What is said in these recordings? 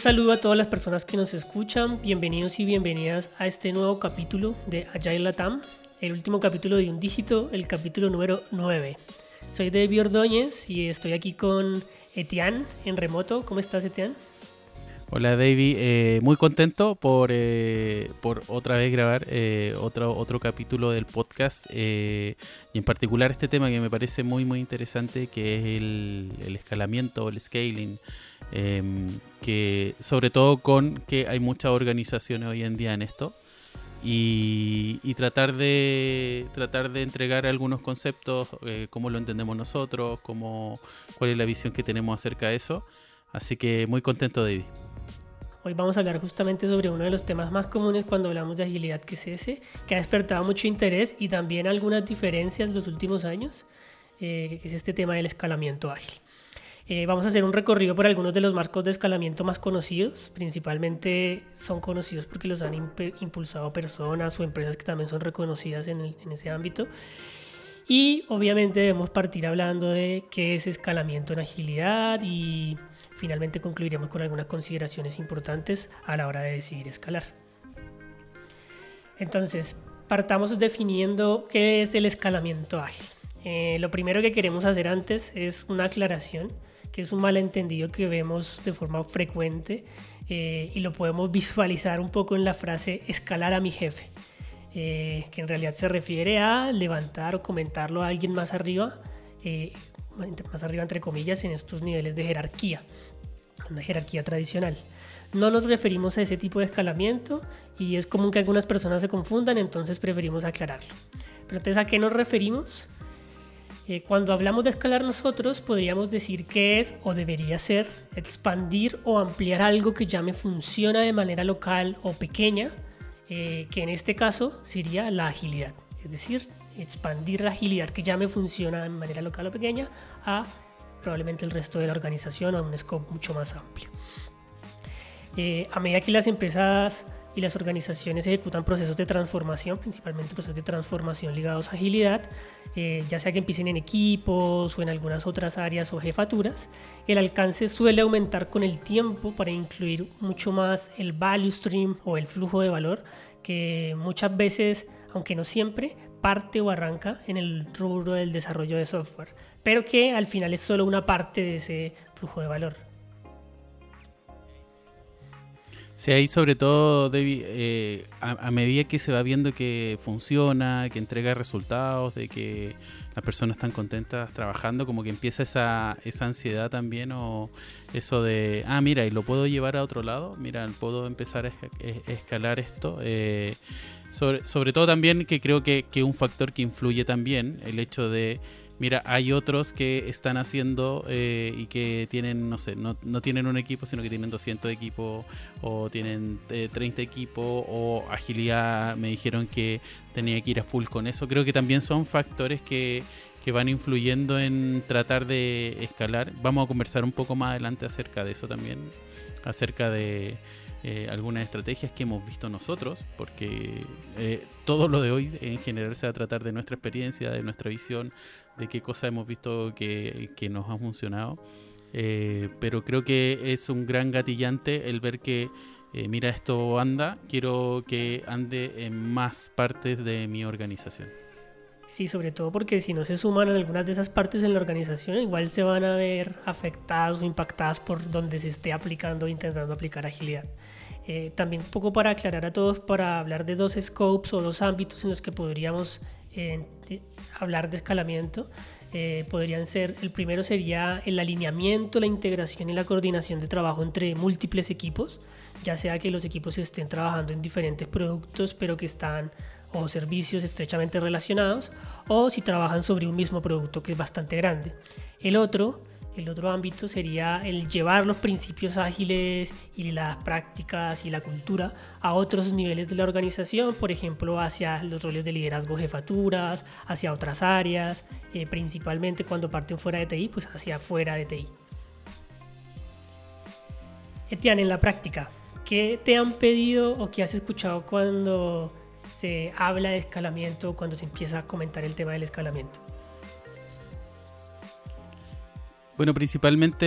Un saludo a todas las personas que nos escuchan, bienvenidos y bienvenidas a este nuevo capítulo de Agile Latam, el último capítulo de un dígito, el capítulo número 9. Soy David Ordóñez y estoy aquí con Etienne en remoto. ¿Cómo estás, Etienne? Hola David, eh, muy contento por, eh, por otra vez grabar eh, otro, otro capítulo del podcast y en particular este tema que me parece muy muy interesante que es el, el escalamiento, el scaling, em, que sobre todo con que hay muchas organizaciones hoy en día en esto y, y tratar, de, tratar de entregar algunos conceptos, cómo lo entendemos nosotros, cómo, cuál es la visión que tenemos acerca de eso. Así que muy contento David. Hoy vamos a hablar justamente sobre uno de los temas más comunes cuando hablamos de agilidad, que es ese, que ha despertado mucho interés y también algunas diferencias en los últimos años, eh, que es este tema del escalamiento ágil. Eh, vamos a hacer un recorrido por algunos de los marcos de escalamiento más conocidos. Principalmente son conocidos porque los han impulsado personas o empresas que también son reconocidas en, en ese ámbito. Y obviamente debemos partir hablando de qué es escalamiento en agilidad y Finalmente concluiremos con algunas consideraciones importantes a la hora de decidir escalar. Entonces, partamos definiendo qué es el escalamiento ágil. Eh, lo primero que queremos hacer antes es una aclaración, que es un malentendido que vemos de forma frecuente eh, y lo podemos visualizar un poco en la frase escalar a mi jefe, eh, que en realidad se refiere a levantar o comentarlo a alguien más arriba, más arriba entre comillas, en estos niveles de jerarquía una jerarquía tradicional. No nos referimos a ese tipo de escalamiento y es común que algunas personas se confundan, entonces preferimos aclararlo. Pero entonces, ¿a qué nos referimos? Eh, cuando hablamos de escalar nosotros, podríamos decir que es o debería ser expandir o ampliar algo que ya me funciona de manera local o pequeña, eh, que en este caso sería la agilidad. Es decir, expandir la agilidad que ya me funciona de manera local o pequeña a probablemente el resto de la organización a un scope mucho más amplio. Eh, a medida que las empresas y las organizaciones ejecutan procesos de transformación, principalmente procesos de transformación ligados a agilidad, eh, ya sea que empiecen en equipos o en algunas otras áreas o jefaturas, el alcance suele aumentar con el tiempo para incluir mucho más el value stream o el flujo de valor, que muchas veces, aunque no siempre, parte o arranca en el rubro del desarrollo de software pero que al final es solo una parte de ese flujo de valor. Sí, ahí sobre todo, David, eh, a, medida que se va viendo que funciona, que entrega resultados, de que las personas están contentas trabajando, como que empieza esa, esa ansiedad también o eso de, ah, mira, y lo puedo llevar a otro lado, mira, puedo empezar a, escalar esto. Eh, sobre, sobre todo también que creo que, que un factor que influye también, el hecho de mira, hay otros que están haciendo eh, y que tienen, no sé, no, tienen un equipo, sino que tienen 200 equipos o tienen 30 eh, equipos o agilidad, me dijeron que tenía que ir a full con eso. Creo que también son factores que, que van influyendo en tratar de escalar. Vamos a conversar un poco más adelante acerca de eso también, acerca de eh, algunas estrategias que hemos visto nosotros, porque eh, todo lo de hoy en general se va a tratar de nuestra experiencia, de nuestra visión, de qué cosas hemos visto que, que nos ha funcionado. Eh, pero creo que es un gran gatillante el ver que, mira, esto anda, quiero que ande en más partes de mi organización. Sí, sobre todo porque si no se suman en algunas de esas partes en la organización, igual se van a ver afectadas o impactadas por donde se esté aplicando o intentando aplicar agilidad. Eh, también un poco para aclarar a todos, para hablar de dos scopes o dos ámbitos en los que podríamos eh, hablar de escalamiento, eh, podrían ser, el primero sería el alineamiento, la integración y la coordinación de trabajo entre múltiples equipos, ya sea que los equipos estén trabajando en diferentes productos, pero que están o servicios estrechamente relacionados, o si trabajan sobre un mismo producto que es bastante grande. El otro, el otro ámbito sería el llevar los principios ágiles y las prácticas y la cultura a otros niveles de la organización, por ejemplo, hacia los roles de liderazgo, jefaturas, hacia otras áreas, eh, principalmente cuando parten fuera de TI, pues hacia fuera de TI. Etienne, en la práctica, ¿qué te han pedido o qué has escuchado cuando se habla de escalamiento cuando se empieza a comentar el tema del escalamiento? Bueno, principalmente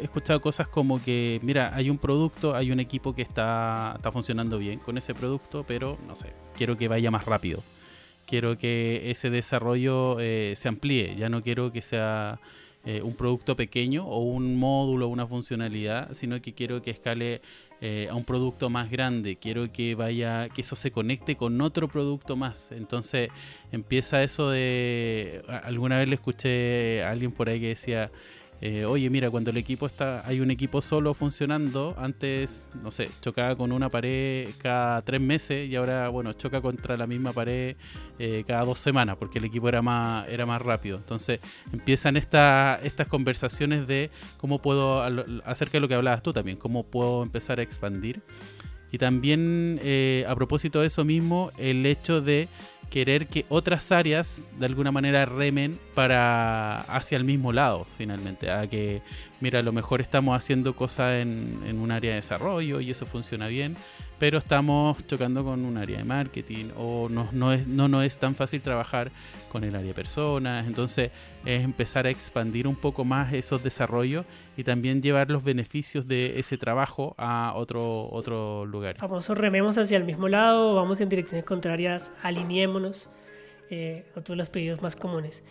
he escuchado cosas como que, mira, hay un producto, hay un equipo que está, está funcionando bien con ese producto, pero no sé, quiero que vaya más rápido. Quiero que ese desarrollo eh, se amplíe, ya no quiero que sea eh, un producto pequeño o un módulo, una funcionalidad, sino que quiero que escale eh, a un producto más grande, quiero que vaya, que eso se conecte con otro producto más. Entonces empieza eso de, alguna vez le escuché a alguien por ahí que decía, eh, oye, mira, cuando el equipo está, hay un equipo solo funcionando, antes, no sé, chocaba con una pared cada tres meses y ahora, bueno, choca contra la misma pared eh, cada dos semanas porque el equipo era más, era más rápido. Entonces empiezan esta, estas conversaciones de cómo puedo, acerca de lo que hablabas tú también, cómo puedo empezar a expandir. Y también, eh, a propósito de eso mismo, el hecho de querer que otras áreas de alguna manera remen para hacia el mismo lado finalmente. A que mira a lo mejor estamos haciendo cosas en, en un área de desarrollo y eso funciona bien pero estamos chocando con un área de marketing o no, no, es, no, no es tan fácil trabajar con el área de personas. Entonces es empezar a expandir un poco más esos desarrollos y también llevar los beneficios de ese trabajo a otro, otro lugar. Famoso rememos hacia el mismo lado, vamos en direcciones contrarias, alineémonos. Eh, otro de los pedidos más comunes.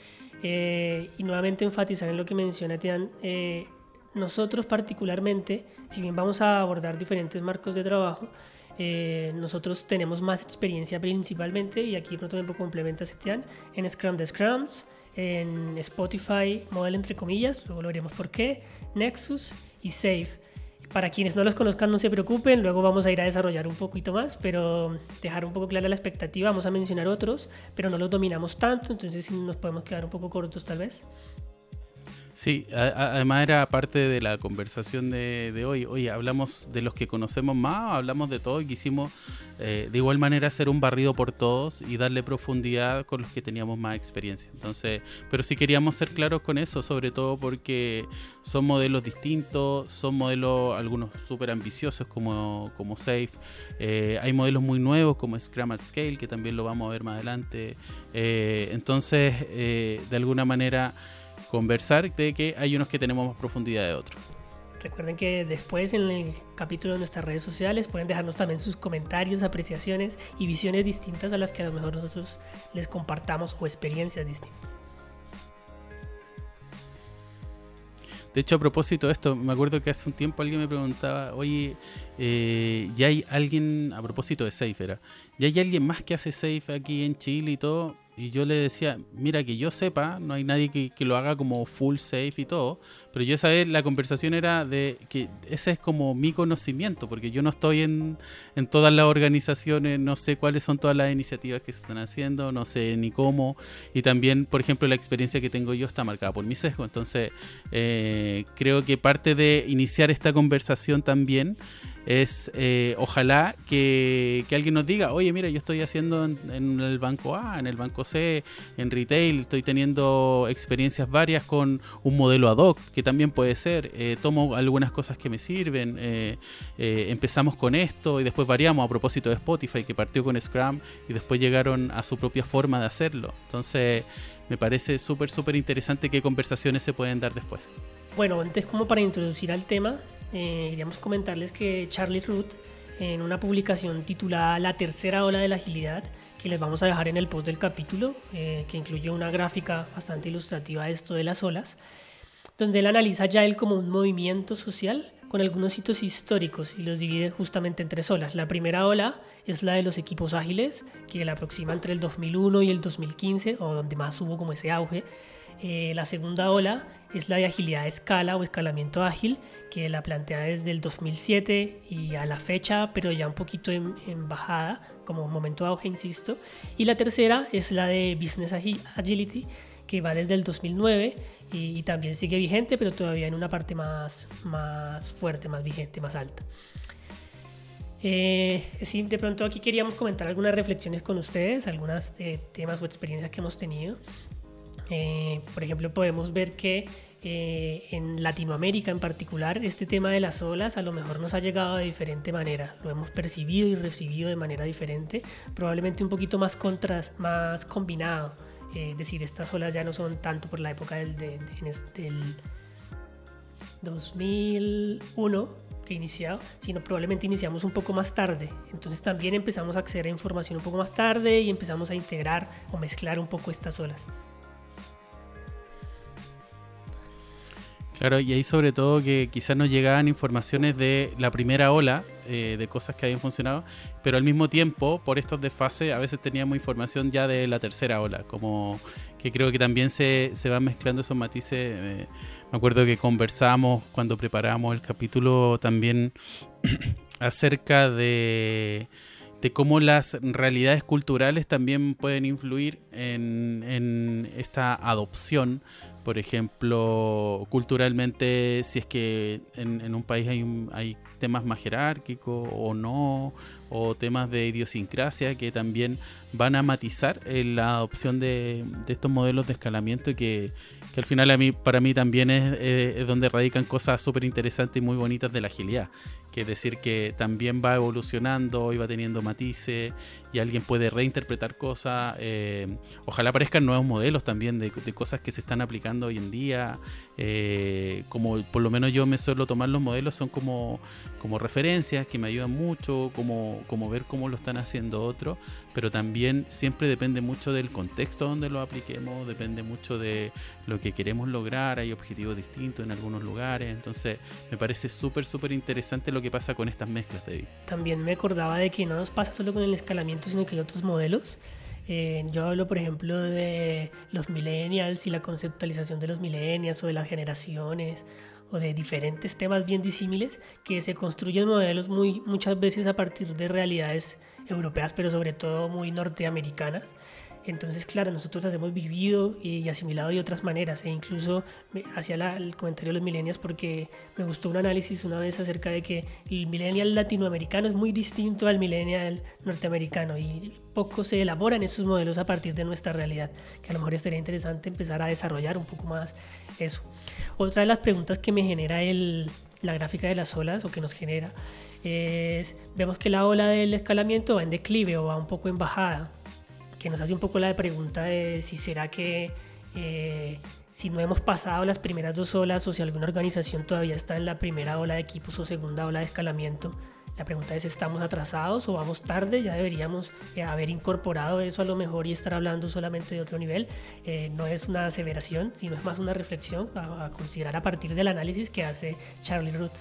Eh, y nuevamente enfatizar en lo que menciona Tian, eh, nosotros particularmente, si bien vamos a abordar diferentes marcos de trabajo, eh, nosotros tenemos más experiencia principalmente, y aquí pronto me complementa Setian, en Scrum de Scrums, en Spotify, modelo entre comillas, luego lo veremos por qué, Nexus y Safe. Para quienes no los conozcan, no se preocupen, luego vamos a ir a desarrollar un poquito más, pero dejar un poco clara la expectativa, vamos a mencionar otros, pero no los dominamos tanto, entonces nos podemos quedar un poco cortos tal vez. Sí, además era parte de la conversación de, hoy. Oye, hablamos de los que conocemos más, hablamos de todo y quisimos eh, de igual manera hacer un barrido por todos y darle profundidad con los que teníamos más experiencia. Entonces, pero sí queríamos ser claros con eso, sobre todo porque son modelos distintos, son modelos algunos súper ambiciosos como, como Safe. Eh, hay modelos muy nuevos como Scrum at Scale, que también lo vamos a ver más adelante. Eh, entonces, de alguna manera conversar de que hay unos que tenemos más profundidad de otros. Recuerden que después en el capítulo de nuestras redes sociales pueden dejarnos también sus comentarios, apreciaciones y visiones distintas a las que a lo mejor nosotros les compartamos o experiencias distintas. De hecho, a propósito de esto, me acuerdo que hace un tiempo alguien me preguntaba, oye, eh, ¿ya hay alguien, a propósito de Safe era, ¿ya hay alguien más que hace Safe aquí en Chile y todo? Y yo le decía, mira, que yo sepa, no hay nadie que, lo haga como full safe y todo, pero yo esa vez la conversación era de que ese es como mi conocimiento, porque yo no estoy en, en todas las organizaciones, no sé cuáles son todas las iniciativas que se están haciendo, no sé ni cómo, y también, por ejemplo, la experiencia que tengo yo está marcada por mi sesgo, entonces eh, creo que parte de iniciar esta conversación también es eh, ojalá que, alguien nos diga, oye, mira, yo estoy haciendo en, el banco A, en el banco C, en retail, estoy teniendo experiencias varias con un modelo ad hoc, que también puede ser, eh, tomo algunas cosas que me sirven, eh, empezamos con esto y después variamos a propósito de Spotify, que partió con Scrum y después llegaron a su propia forma de hacerlo. Entonces, me parece súper, súper interesante qué conversaciones se pueden dar después. Bueno, antes como para introducir al tema, eh, queríamos comentarles que Charlie Root, en una publicación titulada La tercera ola de la agilidad, que les vamos a dejar en el post del capítulo, eh, que incluye una gráfica bastante ilustrativa de esto de las olas, donde él analiza ya él como un movimiento social con algunos hitos históricos y los divide justamente en tres olas. La primera ola es la de los equipos ágiles, que la aproxima entre el 2001 y el 2015, o donde más hubo como ese auge. Eh, la segunda ola es la de agilidad a escala o escalamiento ágil, que la plantea desde el 2007 y a la fecha, pero ya un poquito en, bajada, como momento de auge, insisto. Y la tercera es la de Business Agility, que va desde el 2009 y, también sigue vigente, pero todavía en una parte más, más fuerte, más vigente, más alta. Eh, sí, de pronto aquí queríamos comentar algunas reflexiones con ustedes, algunos eh, temas o experiencias que hemos tenido. Eh, por ejemplo, podemos ver que eh, en Latinoamérica en particular, este tema de las olas a lo mejor nos ha llegado de diferente manera. Lo hemos percibido y recibido de manera diferente, probablemente un poquito más, contras, más combinado eh, decir estas olas ya no son tanto por la época del, del 2001 que iniciado, sino probablemente iniciamos un poco más tarde. Entonces también empezamos a acceder a información un poco más tarde y empezamos a integrar o mezclar un poco estas olas. Claro, y ahí sobre todo que quizás nos llegaban informaciones de la primera ola, eh, de cosas que habían funcionado, pero al mismo tiempo, por estos desfases, a veces teníamos información ya de la tercera ola, como que creo que también se, se van mezclando esos matices. Eh, me acuerdo que conversamos cuando preparamos el capítulo también acerca de de cómo las realidades culturales también pueden influir en, en, esta adopción por ejemplo, culturalmente, si es que en, un país hay, temas más jerárquicos o no, o temas de idiosincrasia que también van a matizar la adopción de, estos modelos de escalamiento que, que, al final a mí, para mí también es, es donde radican cosas súper interesantes y muy bonitas de la agilidad que es decir que también va evolucionando y va teniendo matices y alguien puede reinterpretar cosas. Eh, ojalá aparezcan nuevos modelos también de, cosas que se están aplicando hoy en día. Eh, como por lo menos yo me suelo tomar los modelos, son como, como referencias que me ayudan mucho, como, como ver cómo lo están haciendo otros, pero también siempre depende mucho del contexto donde lo apliquemos, depende mucho de lo que queremos lograr, hay objetivos distintos en algunos lugares, entonces me parece súper, súper interesante lo que pasa con estas mezclas, David. También me acordaba de que no nos pasa solo con el escalamiento, sino que hay otros modelos. Eh, yo hablo, por ejemplo, de los millennials y la conceptualización de los millennials o de las generaciones o de diferentes temas bien disímiles que se construyen modelos muy, muchas veces a partir de realidades europeas, pero sobre todo muy norteamericanas. Entonces, claro, nosotros las hemos vivido y asimilado de otras maneras. E incluso hacía el comentario de los millennials porque me gustó un análisis una vez acerca de que el millennial latinoamericano es muy distinto al millennial norteamericano y poco se elaboran esos modelos a partir de nuestra realidad, que a lo mejor estaría interesante empezar a desarrollar un poco más eso. Otra de las preguntas que me genera el, la gráfica de las olas o que nos genera es, vemos que la ola del escalamiento va en declive o va un poco en bajada que nos hace un poco la pregunta de si será que eh, si no hemos pasado las primeras dos olas o si alguna organización todavía está en la primera ola de equipos o segunda ola de escalamiento. La pregunta es, ¿estamos atrasados o vamos tarde? Ya deberíamos eh, haber incorporado eso a lo mejor y estar hablando solamente de otro nivel. Eh, no es una aseveración, sino es más una reflexión a, a considerar a partir del análisis que hace Charlie Root.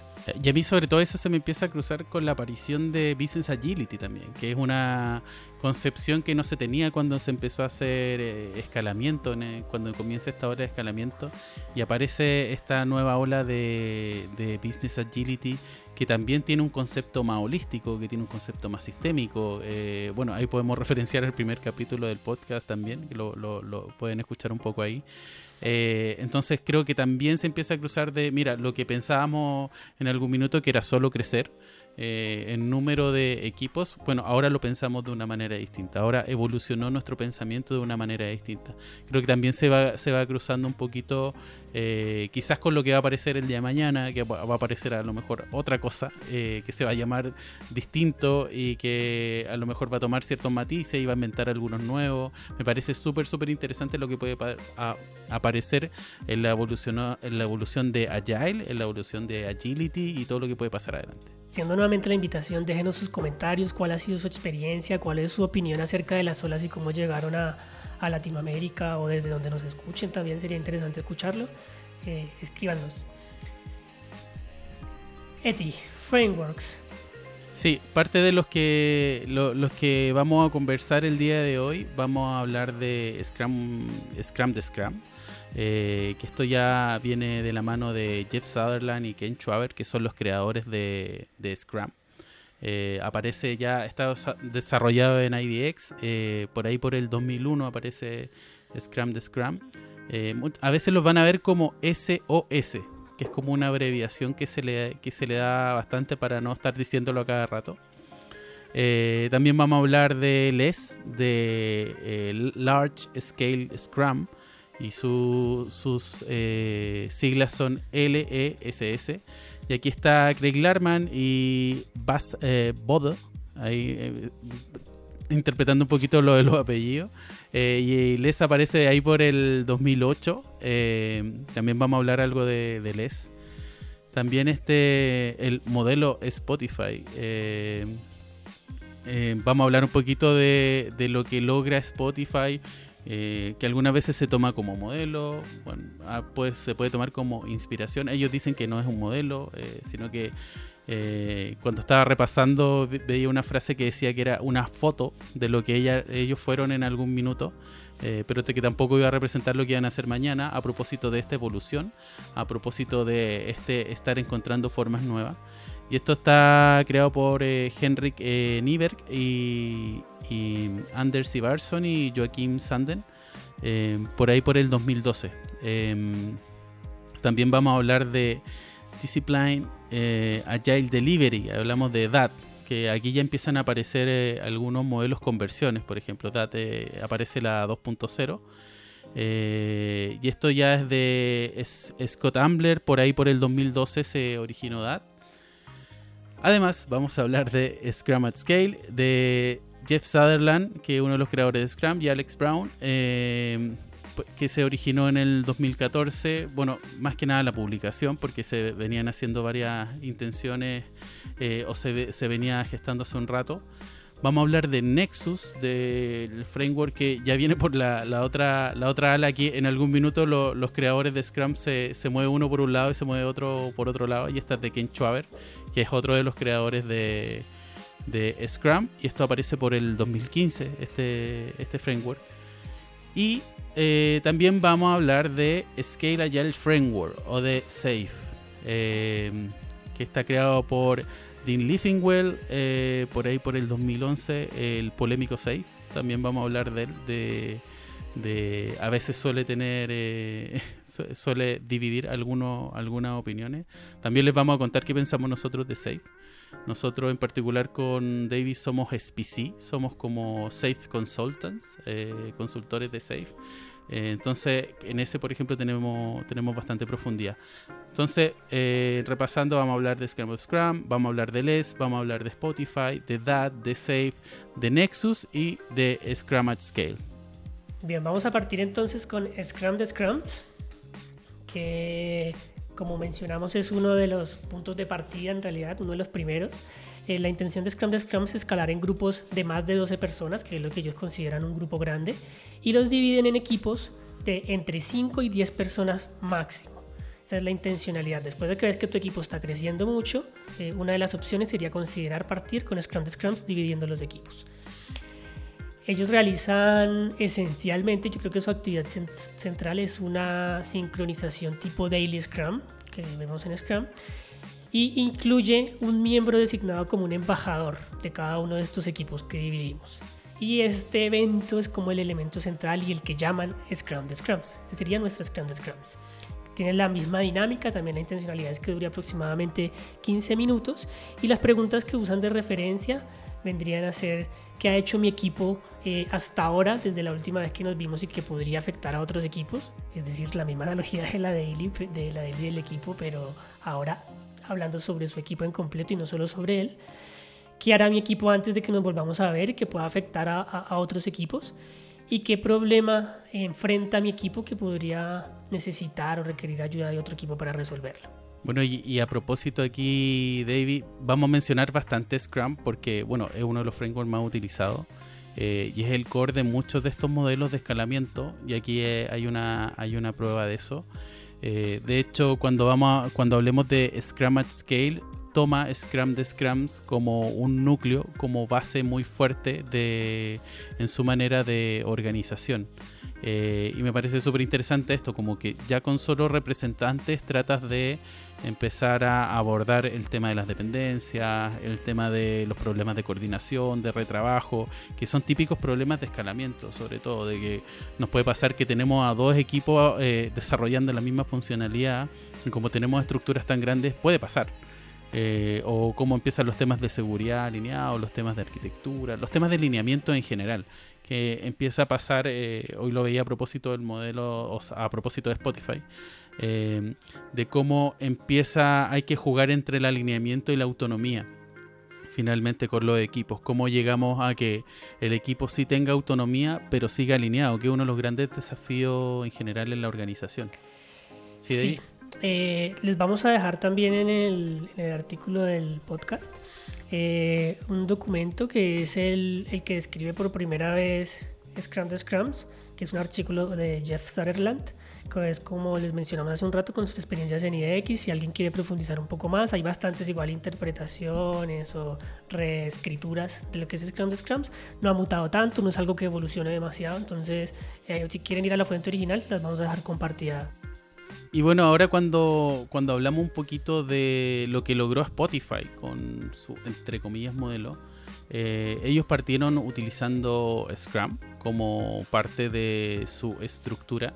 Y a mí sobre todo eso se me empieza a cruzar con la aparición de Business Agility también, que es una concepción que no se tenía cuando se empezó a hacer eh, escalamiento, cuando comienza esta ola de escalamiento y aparece esta nueva ola de, Business Agility que también tiene un concepto más holístico, que tiene un concepto más sistémico. Eh, bueno, ahí podemos referenciar el primer capítulo del podcast también, que lo, pueden escuchar un poco ahí. Eh, entonces creo que también se empieza a cruzar de, mira, lo que pensábamos en algún minuto que era solo crecer, eh, en número de equipos, bueno, ahora lo pensamos de una manera distinta. Ahora evolucionó nuestro pensamiento de una manera distinta. Creo que también se va, se va cruzando un poquito, eh, quizás con lo que va a aparecer el día de mañana, que va a aparecer a lo mejor otra cosa, eh, que se va a llamar distinto y que a lo mejor va a tomar ciertos matices y va a inventar algunos nuevos. Me parece súper, súper interesante lo que puede aparecer en la, evolución, en la evolución de Agile, en la evolución de Agility y todo lo que puede pasar adelante. Siendo nuevamente la invitación, déjenos sus comentarios, cuál ha sido su experiencia, cuál es su opinión acerca de las olas y cómo llegaron a, Latinoamérica o desde donde nos escuchen, también sería interesante escucharlo. Eh, escríbanos. Eti, Frameworks. Sí, parte de los que los que vamos a conversar el día de hoy, vamos a hablar de Scrum, Scrum de Scrum. Eh, que esto ya viene de la mano de Jeff Sutherland y Ken Schwaber, que son los creadores de, Scrum. Eh, aparece ya, está desarrollado en IDX, eh, por ahí por el 2001 aparece Scrum de Scrum. a veces los van a ver como SOS, que es como una abreviación que se le, que se le da bastante para no estar diciéndolo a cada rato. también vamos a hablar de LES, de Large Scale Scrum, y sus eh, siglas son LESS. Y aquí está Craig Larman y Bas eh. Ahí, eh, interpretando un poquito lo de los apellidos. Eh, y Les aparece ahí por el 2008. Eh, también vamos a hablar algo de, Les. También este, el modelo Spotify. Vamos a hablar un poquito de, lo que logra Spotify. Que algunas veces se toma como modelo, bueno, pues se puede tomar como inspiración. Ellos dicen que no es un modelo, sino que eh, cuando estaba repasando veía una frase que decía que era una foto de lo que ella, ellos fueron en algún minuto, eh, pero que tampoco iba a representar lo que iban a hacer mañana a propósito de esta evolución, a propósito de este estar encontrando formas nuevas. Y esto está creado por eh, Henrik Nieberg y, y, Anders Ivarsson y Joaquim Sanden, por ahí por el 2012. Em, también vamos a hablar de Discipline eh, Agile Delivery, hablamos de DAT, que aquí ya empiezan a aparecer eh, algunos modelos con versiones, por ejemplo, DAT eh, aparece la 2.0. y esto ya es de Scott Ambler, por ahí por el 2012 se originó DAT. Además, vamos a hablar de Scrum at Scale, de Jeff Sutherland, que es uno de los creadores de Scrum, y Alex Brown, que se originó en el 2014, bueno, más que nada la publicación, porque se venían haciendo varias intenciones eh, o se, se, venía gestando hace un rato. Vamos a hablar de Nexus, del framework que ya viene por la, otra, la otra ala. Aquí en algún minuto los creadores de Scrum se, se mueve uno por un lado y se mueve otro por otro lado. Y esta es de Ken Schwaber, que es otro de los creadores de, de Scrum. Y esto aparece por el 2015, este, este framework. Y eh, también vamos a hablar de Scale Agile Framework o de SAFE, eh, que está creado por Dean Liffingwell, eh, por ahí por el 2011, el polémico SAFE. También vamos a hablar de él, de, a veces suele tener, suele dividir algunos, algunas opiniones. También les vamos a contar qué pensamos nosotros de SAFE. Nosotros en particular con David somos SPC, somos como Safe Consultants, eh, consultores de Safe. Eh, entonces, en ese, por ejemplo, tenemos, tenemos bastante profundidad. Entonces, eh, repasando, vamos a hablar de Scrum of Scrum, vamos a hablar de LES, vamos a hablar de Spotify, de DAT, de Safe, de Nexus y de Scrum at Scale. Bien, vamos a partir entonces con Scrum de Scrums, que como mencionamos, es uno de los puntos de partida, en realidad, uno de los primeros. Eh, la intención de Scrum de Scrum es escalar en grupos de más de 12 personas, que es lo que ellos consideran un grupo grande, y los dividen en equipos de entre 5 y 10 personas máximo. Esa es la intencionalidad. Después de que ves que tu equipo está creciendo mucho, eh, una de las opciones sería considerar partir con Scrum de Scrums dividiendo los equipos. Ellos realizan esencialmente, yo creo que su actividad central es una sincronización tipo Daily Scrum, que vemos en Scrum, y incluye un miembro designado como un embajador de cada uno de estos equipos que dividimos. Y este evento es como el elemento central y el que llaman Scrum de Scrums. Este sería nuestro Scrum de Scrums. Tiene la misma dinámica, también la intencionalidad es que dure aproximadamente 15 minutos y las preguntas que usan de referencia vendrían a ser qué ha hecho mi equipo eh, hasta ahora, desde la última vez que nos vimos y que podría afectar a otros equipos. Es decir, la misma analogía de la daily, de la daily del equipo, pero ahora hablando sobre su equipo en completo y no solo sobre él. ¿Qué hará mi equipo antes de que nos volvamos a ver y que pueda afectar a, a otros equipos? ¿Y qué problema enfrenta mi equipo que podría necesitar o requerir ayuda de otro equipo para resolverlo? Bueno, y, a propósito aquí, David, vamos a mencionar bastante Scrum porque, bueno, es uno de los frameworks más utilizados eh, y es el core de muchos de estos modelos de escalamiento y aquí eh, hay, una, hay una prueba de eso. Eh, de hecho, cuando, vamos cuando hablemos de Scrum at Scale, toma Scrum de Scrums como un núcleo, como base muy fuerte de, en su manera de organización. y me parece súper interesante esto, como que ya con solo representantes tratas de empezar a abordar el tema de las dependencias, el tema de los problemas de coordinación, de retrabajo, que son típicos problemas de escalamiento, sobre todo, de que nos puede pasar que tenemos a dos equipos eh, desarrollando la misma funcionalidad y como tenemos estructuras tan grandes, puede pasar. Eh, o cómo empiezan los temas de seguridad alineados, los temas de arquitectura, los temas de alineamiento en general, que empieza a pasar, eh, hoy lo veía a propósito del modelo, a propósito de Spotify, de cómo empieza, hay que jugar entre el alineamiento y la autonomía finalmente con los equipos. ¿Cómo llegamos a que el equipo sí tenga autonomía, pero siga alineado? Que es uno de los grandes desafíos en general en la organización. Sí, eh, les vamos a dejar también en el, artículo del podcast eh, un documento que es el, el, que describe por primera vez Scrum de Scrums, que es un artículo de Jeff Sutherland es como les mencionamos hace un rato con sus experiencias en IDX. Si alguien quiere profundizar un poco más, hay bastantes igual interpretaciones o reescrituras de lo que es Scrum de Scrums. No ha mutado tanto, no es algo que evolucione demasiado. Entonces, eh, si quieren ir a la fuente original, las vamos a dejar compartida. Y bueno, ahora cuando, cuando hablamos un poquito de lo que logró Spotify con su, entre comillas, modelo, eh, ellos partieron utilizando Scrum como parte de su estructura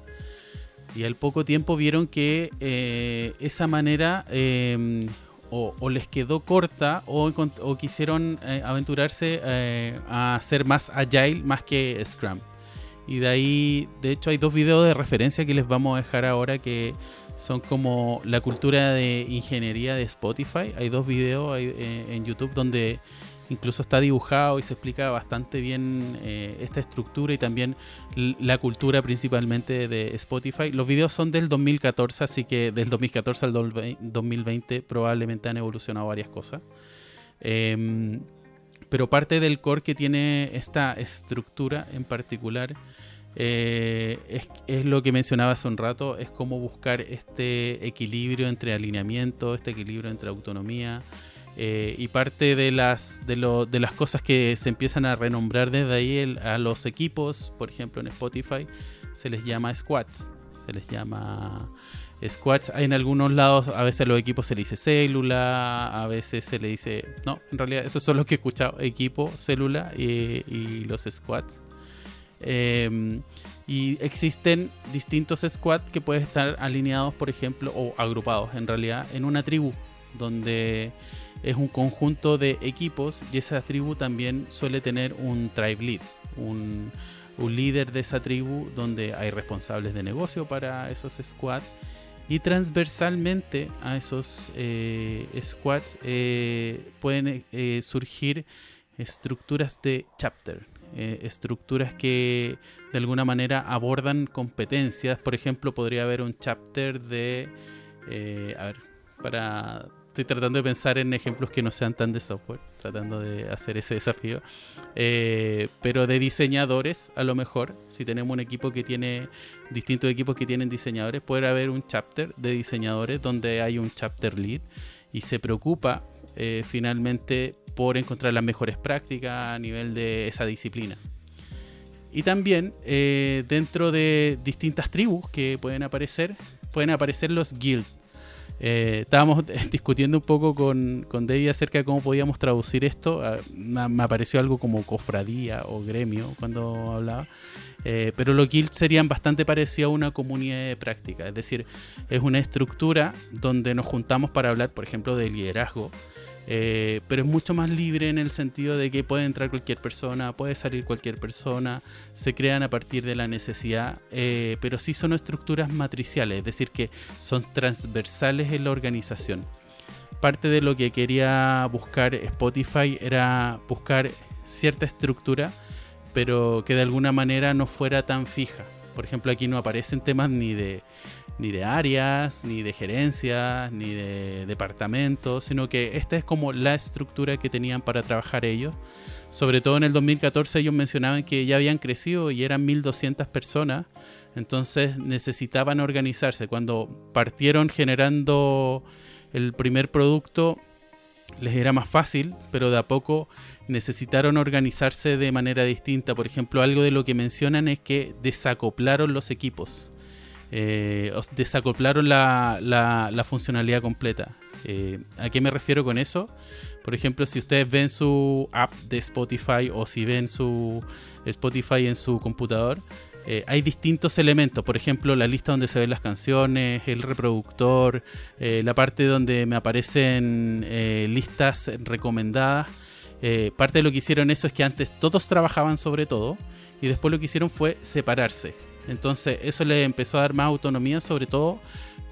y al poco tiempo vieron que eh, esa manera em, o, les quedó corta o, quisieron eh, aventurarse eh, a ser más agile más que Scrum. Y de ahí, de hecho, hay dos videos de referencia que les vamos a dejar ahora que son como la cultura de ingeniería de Spotify. Hay dos videos en YouTube donde incluso está dibujado y se explica bastante bien eh, esta estructura y también la cultura principalmente de Spotify. Los videos son del 2014, así que del 2014 al 2020 probablemente han evolucionado varias cosas. Em, pero parte del core que tiene esta estructura en particular eh, es, lo que mencionaba hace un rato, es cómo buscar este equilibrio entre alineamiento, este equilibrio entre autonomía, eh, y parte de las, de, lo, de, las cosas que se empiezan a renombrar desde ahí a los equipos, por ejemplo en Spotify, se les llama squads. Se les llama squads. En algunos lados a veces a los equipos se le dice célula, a veces se le dice... No, en realidad eso son los que he escuchado, equipo, célula y, los squads. Em, y existen distintos squads que pueden estar alineados, por ejemplo, o agrupados en realidad en una tribu, donde es un conjunto de equipos y esa tribu también suele tener un tribe lead, un, líder de esa tribu donde hay responsables de negocio para esos squads y transversalmente a esos eh, squads eh, pueden eh, surgir estructuras de chapter, estructuras que de alguna manera abordan competencias. Por ejemplo, podría haber un chapter de, a ver, para estoy tratando de pensar en ejemplos que no sean tan de software, tratando de hacer ese desafío. Eh, pero de diseñadores, a lo mejor, si tenemos un equipo que tiene distintos equipos que tienen diseñadores, puede haber un chapter de diseñadores donde hay un chapter lead y se preocupa eh, finalmente por encontrar las mejores prácticas a nivel de esa disciplina. Y también eh, dentro de distintas tribus que pueden aparecer, pueden aparecer los guilds eh, estábamos discutiendo un poco con, con David acerca de cómo podíamos traducir esto. Ah, me apareció algo como cofradía o gremio cuando hablaba. Eh, pero los guilds serían bastante parecidos a una comunidad de práctica. Es decir, es una estructura donde nos juntamos para hablar, por ejemplo, de liderazgo eh, pero es mucho más libre en el sentido de que puede entrar cualquier persona, puede salir cualquier persona, se crean a partir de la necesidad, eh, pero sí son estructuras matriciales, es decir, que son transversales en la organización. Parte de lo que quería buscar Spotify era buscar cierta estructura, pero que de alguna manera no fuera tan fija. Por ejemplo, aquí no aparecen temas ni de ni de áreas, ni de gerencias, ni de departamentos, sino que esta es como la estructura que tenían para trabajar ellos. Sobre todo en el 2014 ellos mencionaban que ya habían crecido y eran 1.200 personas, entonces necesitaban organizarse. Cuando partieron generando el primer producto, les era más fácil, pero de a poco necesitaron organizarse de manera distinta. Por ejemplo, algo de lo que mencionan es que desacoplaron los equipos eh, desacoplaron la, la, funcionalidad completa. Eh, ¿A qué me refiero con eso? Por ejemplo, si ustedes ven su app de Spotify o si ven su Spotify en su computador, eh, hay distintos elementos. Por ejemplo, la lista donde se ven las canciones, el reproductor, la parte donde me aparecen listas recomendadas. parte de lo que hicieron eso es que antes todos trabajaban sobre todo y después lo que hicieron fue separarse. Entonces eso le empezó a dar más autonomía, sobre todo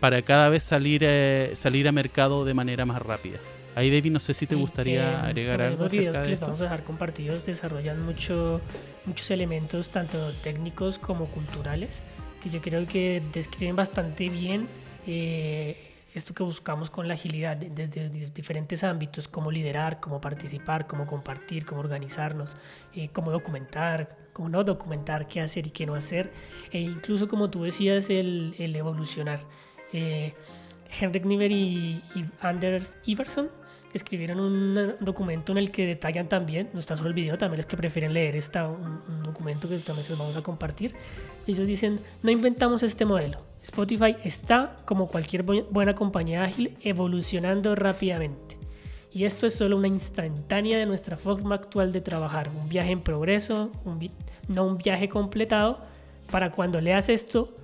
para cada vez salir, eh, salir a mercado de manera más rápida. Ahí, David, no sé si te gustaría eh, agregar algo. Los videos que les vamos a dejar compartidos desarrollan mucho, muchos elementos, tanto técnicos como culturales, que yo creo que describen bastante bien eh, esto que buscamos con la agilidad desde diferentes ámbitos, cómo liderar, cómo participar, cómo compartir, cómo organizarnos, eh, cómo documentar, cómo no documentar, qué hacer y qué no hacer, e incluso como tú decías, el, el evolucionar. Eh, Henrik Niver y, Anders Iverson escribieron un documento en el que detallan también, no está solo el video, también los que prefieren leer está un, un documento que también se los vamos a compartir. Y ellos dicen, no inventamos este modelo, Spotify está, como cualquier buena compañía ágil, evolucionando rápidamente. Y esto es solo una instantánea de nuestra forma actual de trabajar, un viaje en progreso, no un viaje completado. Para cuando leas esto,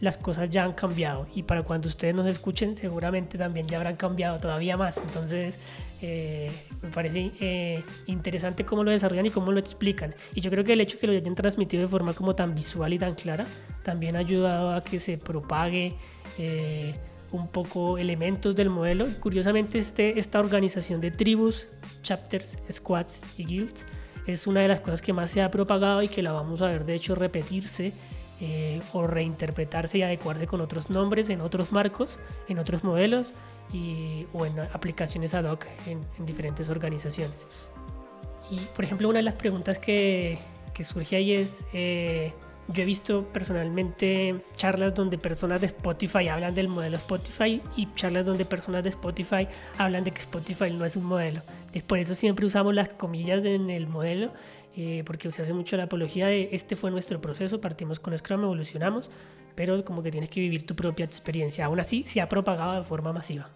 las cosas ya han cambiado y para cuando ustedes nos escuchen seguramente también ya habrán cambiado todavía más. Entonces eh, me parece eh, interesante cómo lo desarrollan y cómo lo explican. Y yo creo que el hecho de que lo hayan transmitido de forma como tan visual y tan clara también ha ayudado a que se propague eh, un poco elementos del modelo. Curiosamente este, esta organización de tribus, chapters, squads y guilds es una de las cosas que más se ha propagado y que la vamos a ver de hecho repetirse eh, o reinterpretarse y adecuarse con otros nombres en otros marcos, en otros modelos y, o en aplicaciones ad hoc en, diferentes organizaciones. Y por ejemplo, una de las preguntas que, que surge ahí es, eh, yo he visto personalmente charlas donde personas de Spotify hablan del modelo Spotify y charlas donde personas de Spotify hablan de que Spotify no es un modelo. Por eso siempre usamos las comillas en el modelo eh, porque se hace mucho la apología de este fue nuestro proceso, partimos con Scrum, evolucionamos, pero como que tienes que vivir tu propia experiencia. Aún así, se ha propagado de forma masiva.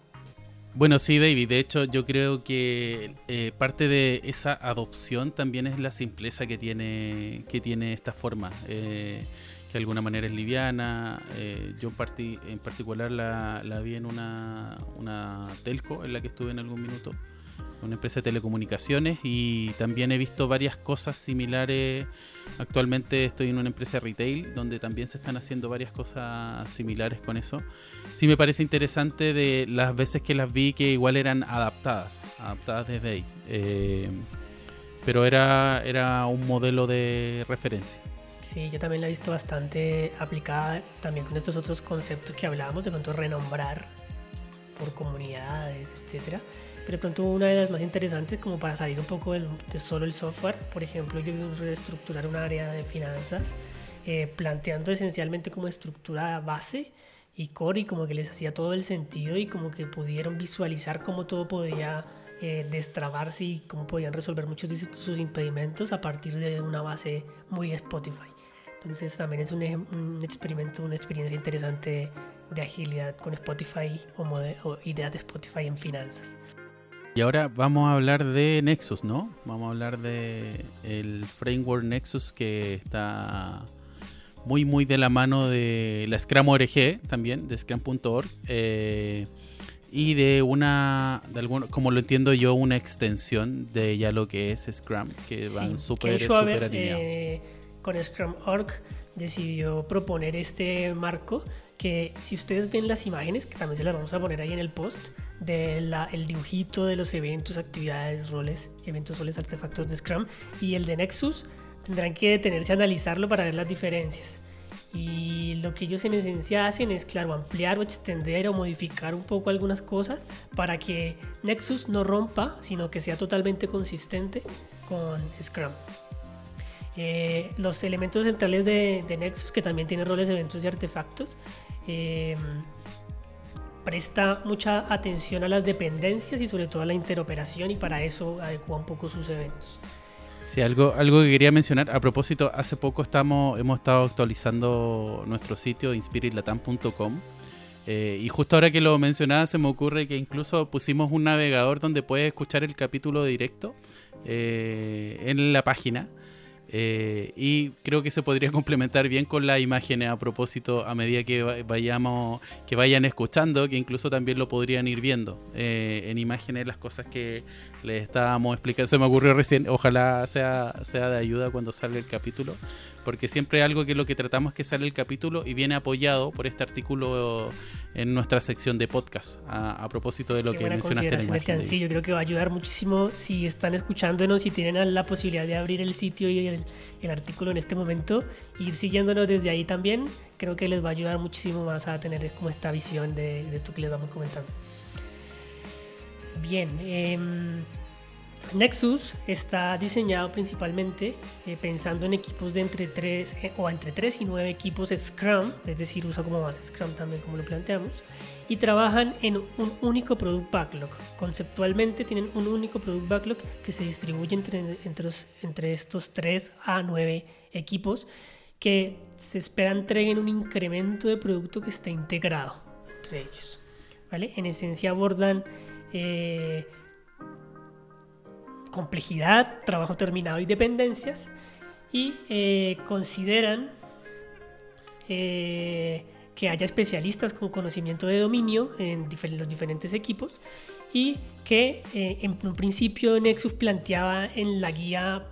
Bueno, sí, David. De hecho, yo creo que eh, parte de esa adopción también es la simpleza que tiene, que tiene esta forma, eh, que de alguna manera es liviana. yo partí, en particular la, la vi en una, una telco en la que estuve en algún minuto una empresa de telecomunicaciones y también he visto varias cosas similares. Actualmente estoy en una empresa de retail donde también se están haciendo varias cosas similares con eso. Sí me parece interesante de las veces que las vi que igual eran adaptadas, adaptadas desde ahí. Eh, pero era, era un modelo de referencia. Sí, yo también la he visto bastante aplicada también con estos otros conceptos que hablábamos, de pronto renombrar por comunidades, etcétera pero de pronto una de las más interesantes como para salir un poco de solo el software, por ejemplo, yo reestructurar un área de finanzas, eh, planteando esencialmente como estructura base y core y como que les hacía todo el sentido y como que pudieron visualizar cómo todo podía eh, destrabarse y cómo podían resolver muchos de sus impedimentos a partir de una base muy Spotify. Entonces también es un, un experimento, una experiencia interesante de agilidad con Spotify o, o ideas de Spotify en finanzas. Y ahora vamos a hablar de Nexus, ¿no? Vamos a hablar de el framework Nexus que está muy muy de la mano de la Scrum ORG también, de Scrum.org. Eh, y de una, de alguno, como lo entiendo yo, una extensión de ya lo que es Scrum, que van súper alineados. Eh, con Scrum.org decidió proponer este marco que si ustedes ven las imágenes, que también se las vamos a poner ahí en el post, del el dibujito de los eventos, actividades, roles, eventos, roles, artefactos de Scrum y el de Nexus, tendrán que detenerse a analizarlo para ver las diferencias. Y lo que ellos en esencia hacen es, claro, ampliar o extender o modificar un poco algunas cosas para que Nexus no rompa, sino que sea totalmente consistente con Scrum. Eh, los elementos centrales de, de, Nexus, que también tiene roles, eventos y artefactos, eh, presta mucha atención a las dependencias y sobre todo a la interoperación y para eso adecua un poco sus eventos. Sí, algo, algo que quería mencionar. A propósito, hace poco estamos, hemos estado actualizando nuestro sitio inspiritlatam.com eh, y justo ahora que lo mencionaba se me ocurre que incluso pusimos un navegador donde puedes escuchar el capítulo directo eh, en la página. Eh, y creo que se podría complementar bien con las imágenes a propósito a medida que vayamos, que vayan escuchando, que incluso también lo podrían ir viendo eh, en imágenes las cosas que le estábamos explicando, se me ocurrió recién, ojalá sea, sea de ayuda cuando salga el capítulo, porque siempre algo que lo que tratamos es que sale el capítulo y viene apoyado por este artículo en nuestra sección de podcast, a, propósito de lo que mencionaste en Sí, yo creo que va a ayudar muchísimo si están escuchándonos y tienen la posibilidad de abrir el sitio y el, artículo en este momento, ir siguiéndonos desde ahí también, creo que les va a ayudar muchísimo más a tener como esta visión de, de esto que les vamos comentando. Bien, em, Nexus está diseñado principalmente eh, pensando en equipos de entre 3 eh, o entre 3 y 9 equipos Scrum, es decir, usa como base Scrum también como lo planteamos, y trabajan en un único product backlog. Conceptualmente tienen un único product backlog que se distribuye entre, entre, estos 3 a 9 equipos que se espera entreguen un incremento de producto que esté integrado entre ellos. ¿vale? En esencia abordan eh, complejidad, trabajo terminado y dependencias, y eh, consideran eh, que haya especialistas con conocimiento de dominio en los diferentes equipos y que eh, en un principio Nexus planteaba en la guía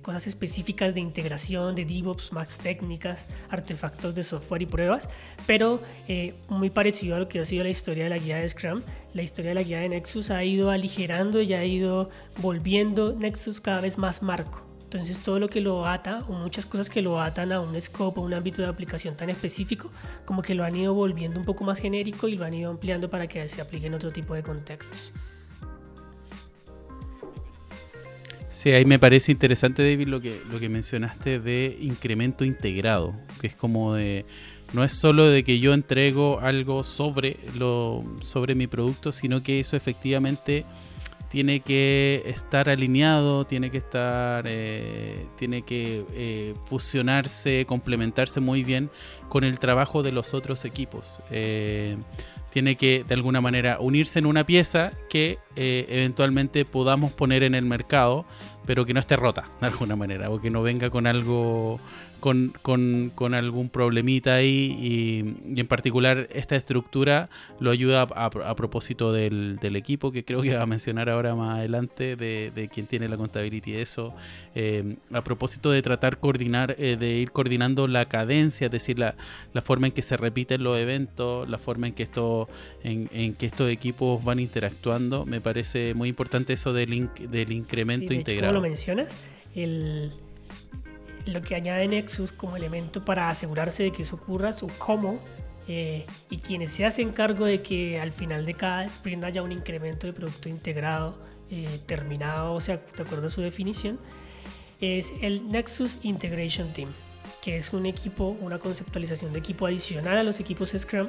cosas específicas de integración, de DevOps, más técnicas, artefactos de software y pruebas, pero muy parecido a lo que ha sido la historia de la guía de Scrum, la historia de la guía de Nexus ha ido aligerando y ha ido volviendo Nexus cada vez más marco. Entonces todo lo que lo ata, o muchas cosas que lo atan a un scope, a un ámbito de aplicación tan específico, como que lo han ido volviendo un poco más genérico y lo han ido ampliando para que se aplique en otro tipo de contextos. Sí, ahí me parece interesante, David, lo que, lo que mencionaste de incremento integrado, que es como de no es solo de que yo entrego algo sobre lo sobre mi producto, sino que eso efectivamente tiene que estar alineado, tiene que estar, eh, tiene que eh, fusionarse, complementarse muy bien con el trabajo de los otros equipos. Eh, tiene que de alguna manera unirse en una pieza que eventualmente podamos poner en el mercado, pero que no esté rota de alguna manera, o que no venga con algo con, con, con algún problemita ahí y, en particular esta estructura lo ayuda a, propósito del, del, equipo que creo que va a mencionar ahora más adelante de, de quien tiene la contabilidad y eso eh, a propósito de tratar coordinar eh, de ir coordinando la cadencia es decir la, la, forma en que se repiten los eventos la forma en que esto en, en que estos equipos van interactuando. Me parece muy importante eso del, del incremento integrado lo mencionas el lo que añade Nexus como elemento para asegurarse de que eso ocurra, su cómo, eh, y quienes se hacen cargo de que al final de cada sprint haya un incremento de producto integrado, eh, terminado, o sea, de acuerdo a su definición, es el Nexus Integration Team, que es un equipo, una conceptualización de equipo adicional a los equipos Scrum,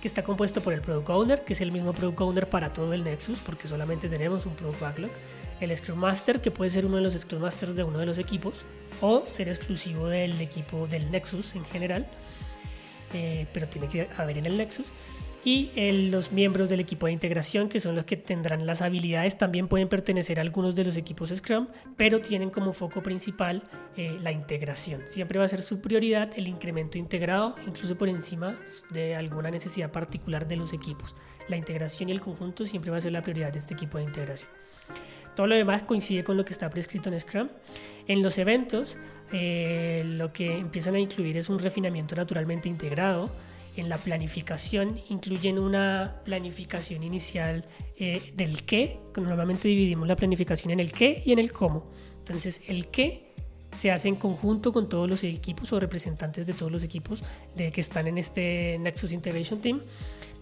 que está compuesto por el Product Owner, que es el mismo Product Owner para todo el Nexus, porque solamente tenemos un Product Backlog, el Scrum Master, que puede ser uno de los Scrum Masters de uno de los equipos, o ser exclusivo del equipo del Nexus en general, eh, pero tiene que haber en el Nexus. Y los miembros del equipo de integración, que son los que tendrán las habilidades, también pueden pertenecer a algunos de los equipos Scrum, pero tienen como foco principal eh, la integración. Siempre va a ser su prioridad el incremento integrado, incluso por encima de alguna necesidad particular de los equipos. La integración y el conjunto siempre va a ser la prioridad de este equipo de integración. Todo lo demás coincide con lo que está prescrito en Scrum. En los eventos, eh, lo que empiezan a incluir es un refinamiento naturalmente integrado. En la planificación incluyen una planificación inicial eh, del qué. Normalmente dividimos la planificación en el qué y en el cómo. Entonces, el qué se hace en conjunto con todos los equipos o representantes de todos los equipos de, que están en este Nexus Integration Team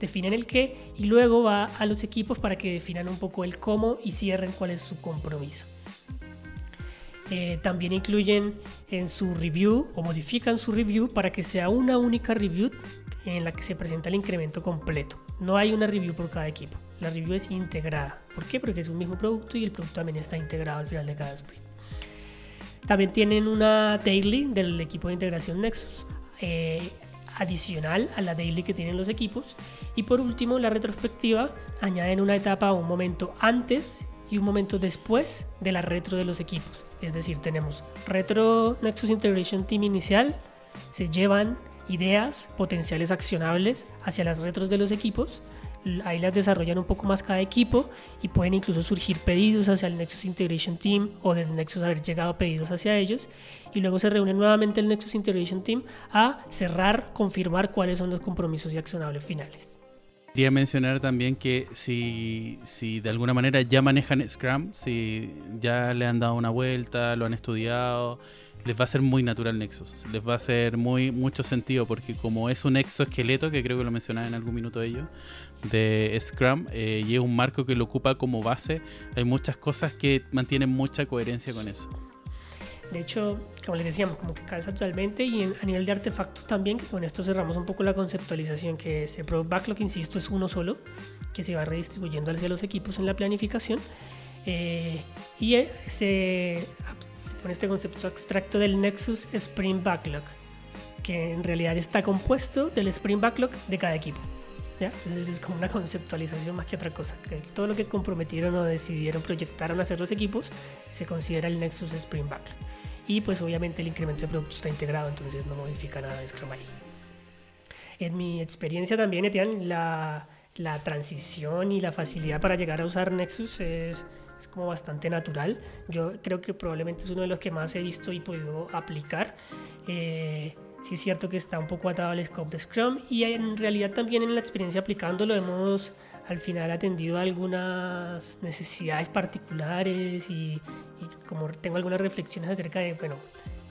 definen el qué y luego va a los equipos para que definan un poco el cómo y cierren cuál es su compromiso. Eh, también incluyen en su review o modifican su review para que sea una única review en la que se presenta el incremento completo. No hay una review por cada equipo. La review es integrada. ¿Por qué? Porque es un mismo producto y el producto también está integrado al final de cada sprint. También tienen una daily del equipo de integración Nexus. Eh, adicional a la daily que tienen los equipos. Y por último, la retrospectiva añaden una etapa un momento antes y un momento después de la retro de los equipos. Es decir, tenemos retro Nexus Integration Team inicial, se llevan ideas potenciales accionables hacia las retros de los equipos. Ahí las desarrollan un poco más cada equipo y pueden incluso surgir pedidos hacia el Nexus Integration Team o del Nexus haber llegado pedidos hacia ellos y luego se reúne nuevamente el Nexus Integration Team a cerrar, confirmar cuáles son los compromisos y accionables finales. Quería mencionar también que si, si de alguna manera ya manejan Scrum, si ya le han dado una vuelta, lo han estudiado, les va a ser muy natural Nexus. Les va a hacer muy mucho sentido porque como es un exoesqueleto, que creo que lo mencionaba en algún minuto de ello, de Scrum, eh, y es un marco que lo ocupa como base, hay muchas cosas que mantienen mucha coherencia con eso. De hecho, como les decíamos, como que calza totalmente y a nivel de artefactos también, que con esto cerramos un poco la conceptualización, que ese Product Backlog, insisto, es uno solo, que se va redistribuyendo hacia los equipos en la planificación. Eh, y eh, se, se pone este concepto abstracto del Nexus Sprint Backlog, que en realidad está compuesto del Sprint Backlog de cada equipo. Entonces es como una conceptualización más que otra cosa. Que todo lo que comprometieron o decidieron, proyectaron hacer los equipos, se considera el Nexus Sprint Backlog. Y pues obviamente el incremento de producto está integrado, entonces no modifica nada de Scrum ahí. En mi experiencia también, Etienne, la, la transición y la facilidad para llegar a usar Nexus es, es como bastante natural. Yo creo que probablemente es uno de los que más he visto y podido aplicar. Eh, sí es cierto que está un poco atado al scope de Scrum y en realidad también en la experiencia aplicándolo hemos al final atendido algunas necesidades particulares y, como tengo algunas reflexiones acerca de, bueno,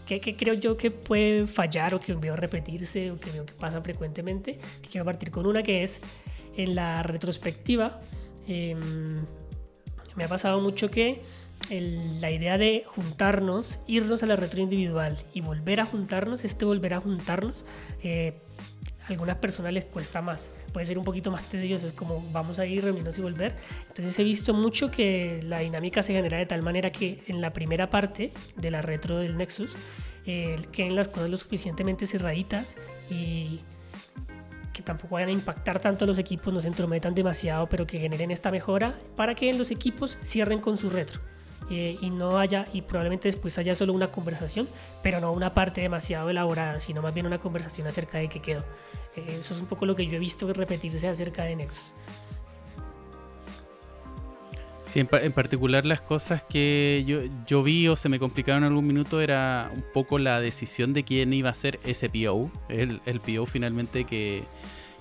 ¿qué, creo yo que puede fallar o que veo repetirse o que veo que pasa frecuentemente? Quiero partir con una que es en la retrospectiva. Em, me ha pasado mucho que la idea de juntarnos, irnos a la retro individual y volver a juntarnos, este volver a juntarnos, eh, algunas personas les cuesta más, puede ser un poquito más tedioso, es como vamos a ir, reunirnos y volver. Entonces he visto mucho que la dinámica se genera de tal manera que en la primera parte de la retro del Nexus eh, queden las cosas lo suficientemente cerraditas y que tampoco vayan a impactar tanto a los equipos, no se entrometan demasiado, pero que generen esta mejora para que los equipos cierren con su retro. Eh, y no haya, y probablemente después haya solo una conversación, pero no una parte demasiado elaborada, sino más bien una conversación acerca de qué quedó. Eh, eso es un poco lo que yo he visto repetirse acerca de Nexus. Sí, en, particular las cosas que yo, yo, vi o se me complicaron en algún minuto era un poco la decisión de quién iba a ser ese PO, el, el PO finalmente que,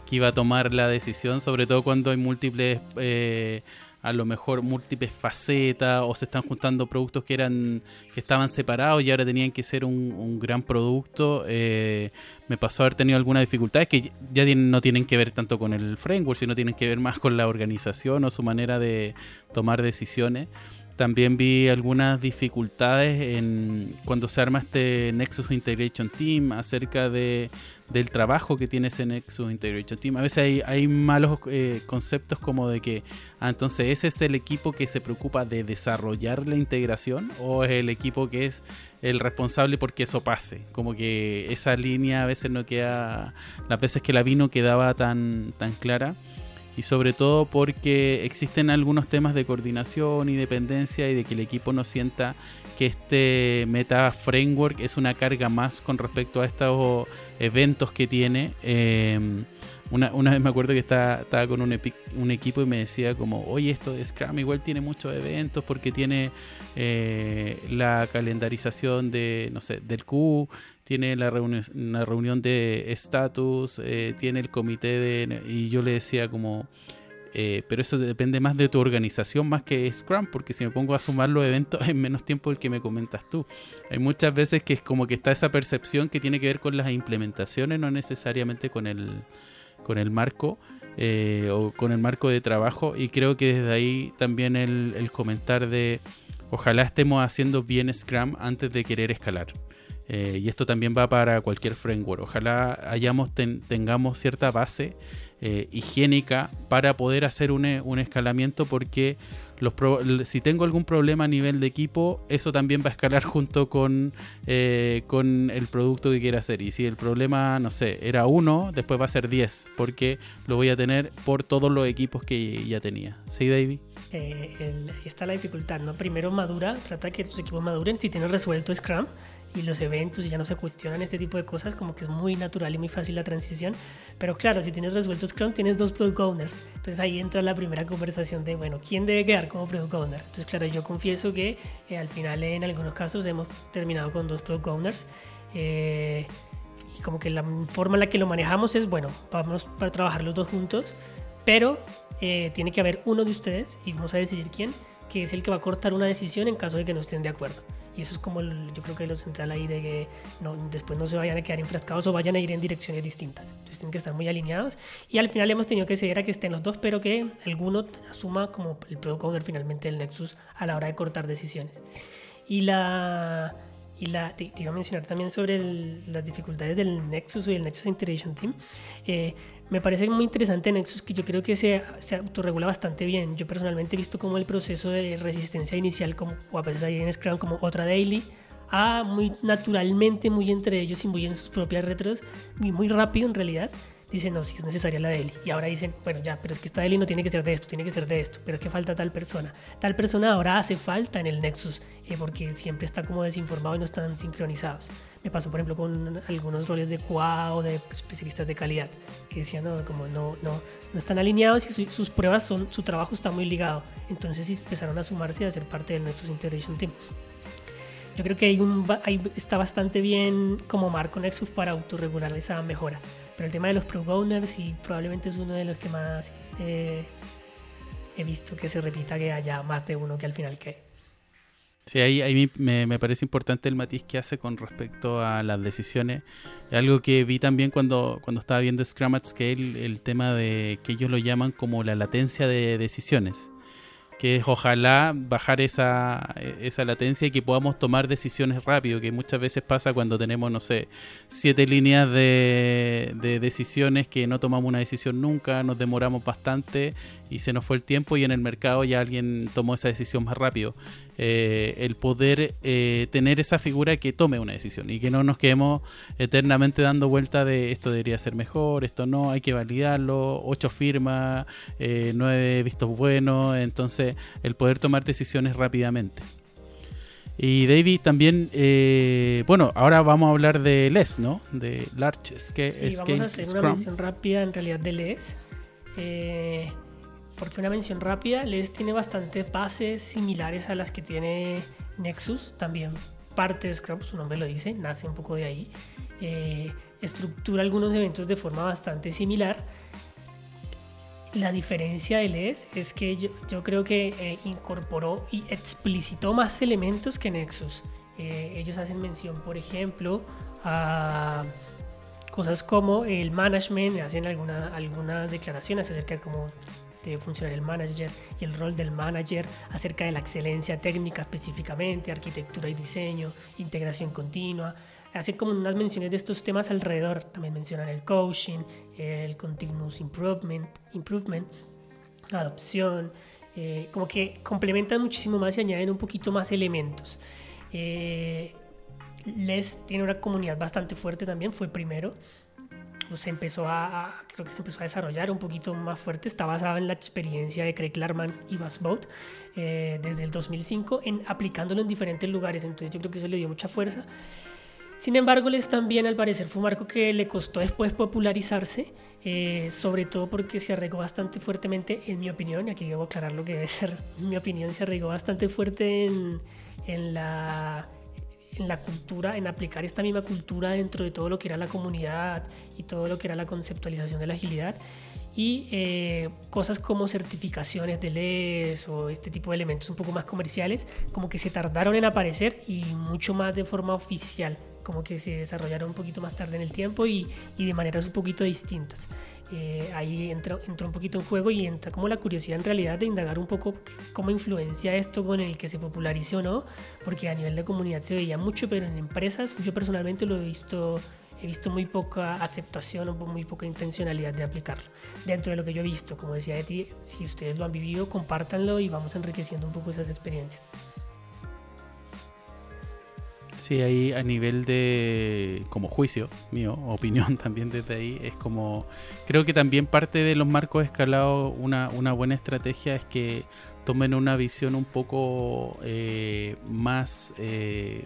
que, iba a tomar la decisión, sobre todo cuando hay múltiples eh, a lo mejor múltiples facetas o se están juntando productos que eran que estaban separados y ahora tenían que ser un, gran producto. Eh, me pasó haber tenido algunas dificultades que ya no tienen que ver tanto con el framework sino tienen que ver más con la organización o su manera de tomar decisiones también vi algunas dificultades en cuando se arma este Nexus Integration Team acerca de, del trabajo que tiene ese Nexus Integration Team. A veces hay, malos eh, conceptos como de que, ah, entonces ese es el equipo que se preocupa de desarrollar la integración o es el equipo que es el responsable porque eso pase. Como que esa línea a veces no queda, las veces que la vi no quedaba tan, tan clara y sobre todo porque existen algunos temas de coordinación y dependencia y de que el equipo no sienta que este Meta Framework es una carga más con respecto a estos eventos que tiene. Em, una, vez me acuerdo que estaba, con un, equipo y me decía como, oye, esto de Scrum igual tiene muchos eventos porque tiene eh, la calendarización de, no sé, del Q, tiene la reunión, una reunión de estatus, eh, tiene el comité de... Y yo le decía como, eh, pero eso depende más de tu organización más que Scrum, porque si me pongo a sumar los eventos en menos tiempo del que me comentas tú. Hay muchas veces que es como que está esa percepción que tiene que ver con las implementaciones, no necesariamente con el, con el marco. Eh, o con el marco de trabajo y creo que desde ahí también el, el comentar de ojalá estemos haciendo bien Scrum antes de querer escalar. Eh, y esto también va para cualquier framework. Ojalá hayamos tengamos cierta base eh, higiénica para poder hacer un, un escalamiento porque los si tengo algún problema a nivel de equipo, eso también va a escalar junto con, eh, con el producto que quiera hacer. Y si el problema, no sé, era uno, después va a ser 10 porque lo voy a tener por todos los equipos que ya tenía. ¿Sí, David? ahí está la dificultad, ¿no? Primero madura, trata que tus equipos maduren. Si tienes resuelto Scrum, y los eventos y ya no se cuestionan este tipo de cosas, como que es muy natural y muy fácil la transición. Pero claro, si tienes resuelto Scrum, tienes dos Product Owners. Entonces ahí entra la primera conversación de, bueno, ¿quién debe quedar como Product Owner? Entonces, claro, yo confieso que eh, al final en algunos casos hemos terminado con dos Product Owners. Eh, y como que la forma en la que lo manejamos es, bueno, vamos para trabajar los dos juntos, pero eh, tiene que haber uno de ustedes, y vamos a decidir quién, que es el que va a cortar una decisión en caso de que no estén de acuerdo. Y eso es como yo creo que lo central ahí de que no, después no se vayan a quedar enfrascados o vayan a ir en direcciones distintas. Entonces tienen que estar muy alineados. Y al final hemos tenido que ceder a que estén los dos, pero que alguno asuma como el product owner finalmente del Nexus a la hora de cortar decisiones. Y la... Y la, te, iba a mencionar también sobre las dificultades del Nexus y el Nexus Integration Team. Eh, me parece muy interesante Nexus que yo creo que se, se autorregula bastante bien. Yo personalmente he visto como el proceso de resistencia inicial, como, o a veces ahí en Scrum como otra daily, a muy naturalmente, muy entre ellos y muy en sus propias retros, muy, muy rápido en realidad dicen, no, si es necesaria la DELI. Y ahora dicen, bueno, ya, pero es que esta DELI no tiene que ser de esto, tiene que ser de esto, pero es que falta tal persona. Tal persona ahora hace falta en el Nexus, eh, porque siempre está como desinformado y no están sincronizados. Me pasó, por ejemplo, con algunos roles de QA o de especialistas de calidad, que decían, no, como no, no, no están alineados y sus pruebas son, su trabajo está muy ligado. Entonces empezaron a sumarse y a ser parte del Nexus Integration Team. Yo creo que hay un, hay, está bastante bien como marco Nexus para autorregular esa mejora. Pero el tema de los pro owners y probablemente es uno de los que más eh, he visto que se repita que haya más de uno que al final que. Sí, ahí, ahí me, me, parece importante el matiz que hace con respecto a las decisiones. Algo que vi también cuando, cuando estaba viendo Scrum at Scale, el tema de que ellos lo llaman como la latencia de decisiones que es ojalá bajar esa, esa latencia y que podamos tomar decisiones rápido, que muchas veces pasa cuando tenemos, no sé, siete líneas de, de decisiones que no tomamos una decisión nunca, nos demoramos bastante y se nos fue el tiempo y en el mercado ya alguien tomó esa decisión más rápido. Eh, el poder eh, tener esa figura que tome una decisión y que no nos quedemos eternamente dando vuelta de esto debería ser mejor, esto no, hay que validarlo, ocho firmas, eh, nueve vistos buenos, entonces el poder tomar decisiones rápidamente. Y David también, bueno, ahora vamos a hablar de LES, ¿no? De Large Scale. Sí, vamos a hacer una mención rápida en realidad de LES. Eh, porque una mención rápida, LES tiene bastantes bases similares a las que tiene Nexus, también parte de Scrum, su nombre lo dice, nace un poco de ahí. Eh, estructura algunos eventos de forma bastante similar. La diferencia de LES es que yo, creo que eh, incorporó y explicitó más elementos que Nexus. Eh, ellos hacen mención, por ejemplo, a cosas como el management, hacen alguna, algunas declaraciones acerca de cómo debe funcionar el manager y el rol del manager, acerca de la excelencia técnica específicamente, arquitectura y diseño, integración continua. Hacen como unas menciones de estos temas alrededor. También mencionan el coaching, el continuous improvement, improvement adopción. Eh, como que complementan muchísimo más y añaden un poquito más elementos. Eh, Les tiene una comunidad bastante fuerte también, fue primero se empezó a, creo que se empezó a desarrollar un poquito más fuerte. Está basado en la experiencia de Craig Larman y Buzz Boat eh, desde el 2005, en, aplicándolo en diferentes lugares. Entonces yo creo que eso le dio mucha fuerza. Sin embargo, les también al parecer fue un marco que le costó después popularizarse, eh, sobre todo porque se arraigó bastante fuertemente, en mi opinión, y aquí debo aclarar lo que debe ser, mi opinión, se arraigó bastante fuerte en, en la en la cultura, en aplicar esta misma cultura dentro de todo lo que era la comunidad y todo lo que era la conceptualización de la agilidad. Y eh, cosas como certificaciones de LES o este tipo de elementos un poco más comerciales, como que se tardaron en aparecer y mucho más de forma oficial, como que se desarrollaron un poquito más tarde en el tiempo y, y de maneras un poquito distintas. Eh, ahí entró un poquito en juego y entra como la curiosidad en realidad de indagar un poco cómo influencia esto con el que se popularice o no, porque a nivel de comunidad se veía mucho, pero en empresas yo personalmente lo he visto, he visto muy poca aceptación o muy poca intencionalidad de aplicarlo. Dentro de lo que yo he visto, como decía de ti, si ustedes lo han vivido, compártanlo y vamos enriqueciendo un poco esas experiencias. Sí, ahí a nivel de como juicio mío, opinión también desde ahí, es como creo que también parte de los marcos escalados, una, una buena estrategia es que tomen una visión un poco eh, más eh,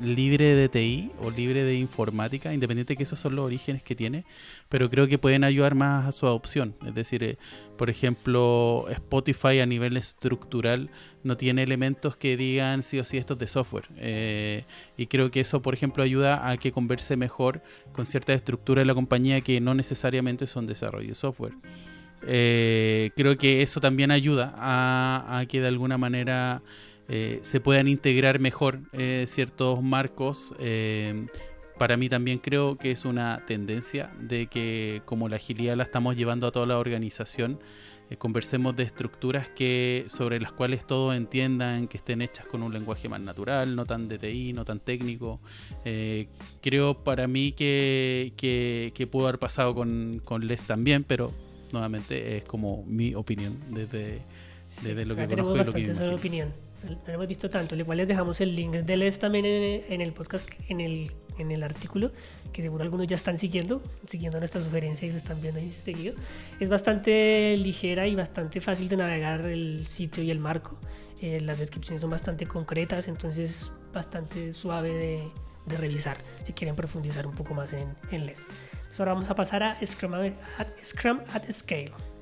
libre de TI o libre de informática, independiente de que esos son los orígenes que tiene, pero creo que pueden ayudar más a su adopción. Es decir, eh, por ejemplo, Spotify a nivel estructural no tiene elementos que digan sí o sí esto es de software. Eh, y creo que eso, por ejemplo, ayuda a que converse mejor con cierta estructura de la compañía que no necesariamente son desarrollo de software. Eh, creo que eso también ayuda a que de alguna manera eh, se puedan integrar mejor eh, ciertos marcos. Eh, para mí también creo que es una tendencia de que como la agilidad la estamos llevando a toda la organización, conversemos de estructuras que sobre las cuales todos entiendan, que estén hechas con un lenguaje más natural, no tan DTI, no tan técnico. creo para mí que, que, pudo haber pasado con, con Les también, pero nuevamente es como mi opinión desde, desde lo que conozco y lo que opinión no hemos visto tanto. Igual les dejamos el link de Les también en, el podcast, en el, en el artículo, que seguro algunos ya están siguiendo, siguiendo nuestra sugerencia y lo están viendo ahí seguido. Es bastante ligera y bastante fácil de navegar el sitio y el marco. Eh, las descripciones son bastante concretas, entonces bastante suave de, de, revisar si quieren profundizar un poco más en, en Les. ahora vamos a pasar a Scrum at, Scrum at Scale.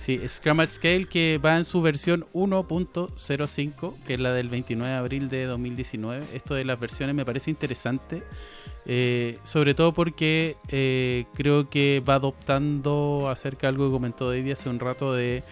Sí, Scrum at Scale que va en su versión 1.05, que es la del 29 de abril de 2019. Esto de las versiones me parece interesante, eh, sobre todo porque eh, creo que va adoptando acerca de algo que comentó David hace un rato de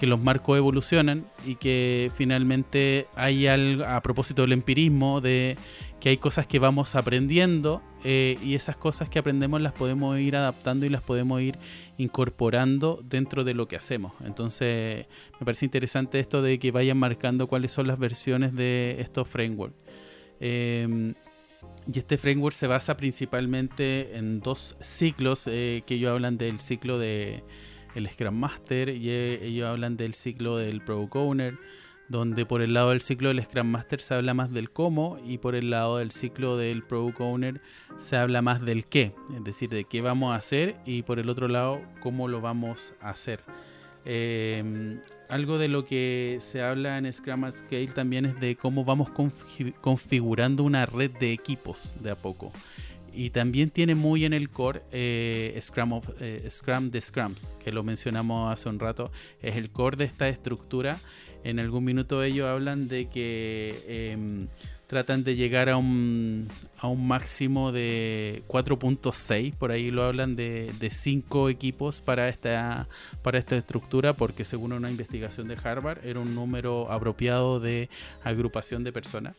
que los marcos evolucionan y que finalmente hay algo, a propósito del empirismo, de que hay cosas que vamos aprendiendo eh, y esas cosas que aprendemos las podemos ir adaptando y las podemos ir incorporando dentro de lo que hacemos. Entonces me parece interesante esto de que vayan marcando cuáles son las versiones de estos frameworks. Em, y este framework se basa principalmente en dos ciclos eh, que ellos hablan del ciclo de el Scrum Master y eh, ellos hablan del ciclo del Product Owner, donde por el lado del ciclo del Scrum Master se habla más del cómo y por el lado del ciclo del Product Owner se habla más del qué, es decir, de qué vamos a hacer y por el otro lado cómo lo vamos a hacer. Eh, algo de lo que se habla en Scrum at Scale también es de cómo vamos configurando una red de equipos de a poco. Y también tiene muy en el core eh, Scrum, of, eh, Scrum de Scrums, que lo mencionamos hace un rato. Es el core de esta estructura. En algún minuto ellos hablan de que em, tratan de llegar a un, a un máximo de 4.6, por ahí lo hablan de, de 5 equipos para esta, para esta estructura, porque según una investigación de Harvard era un número apropiado de agrupación de personas.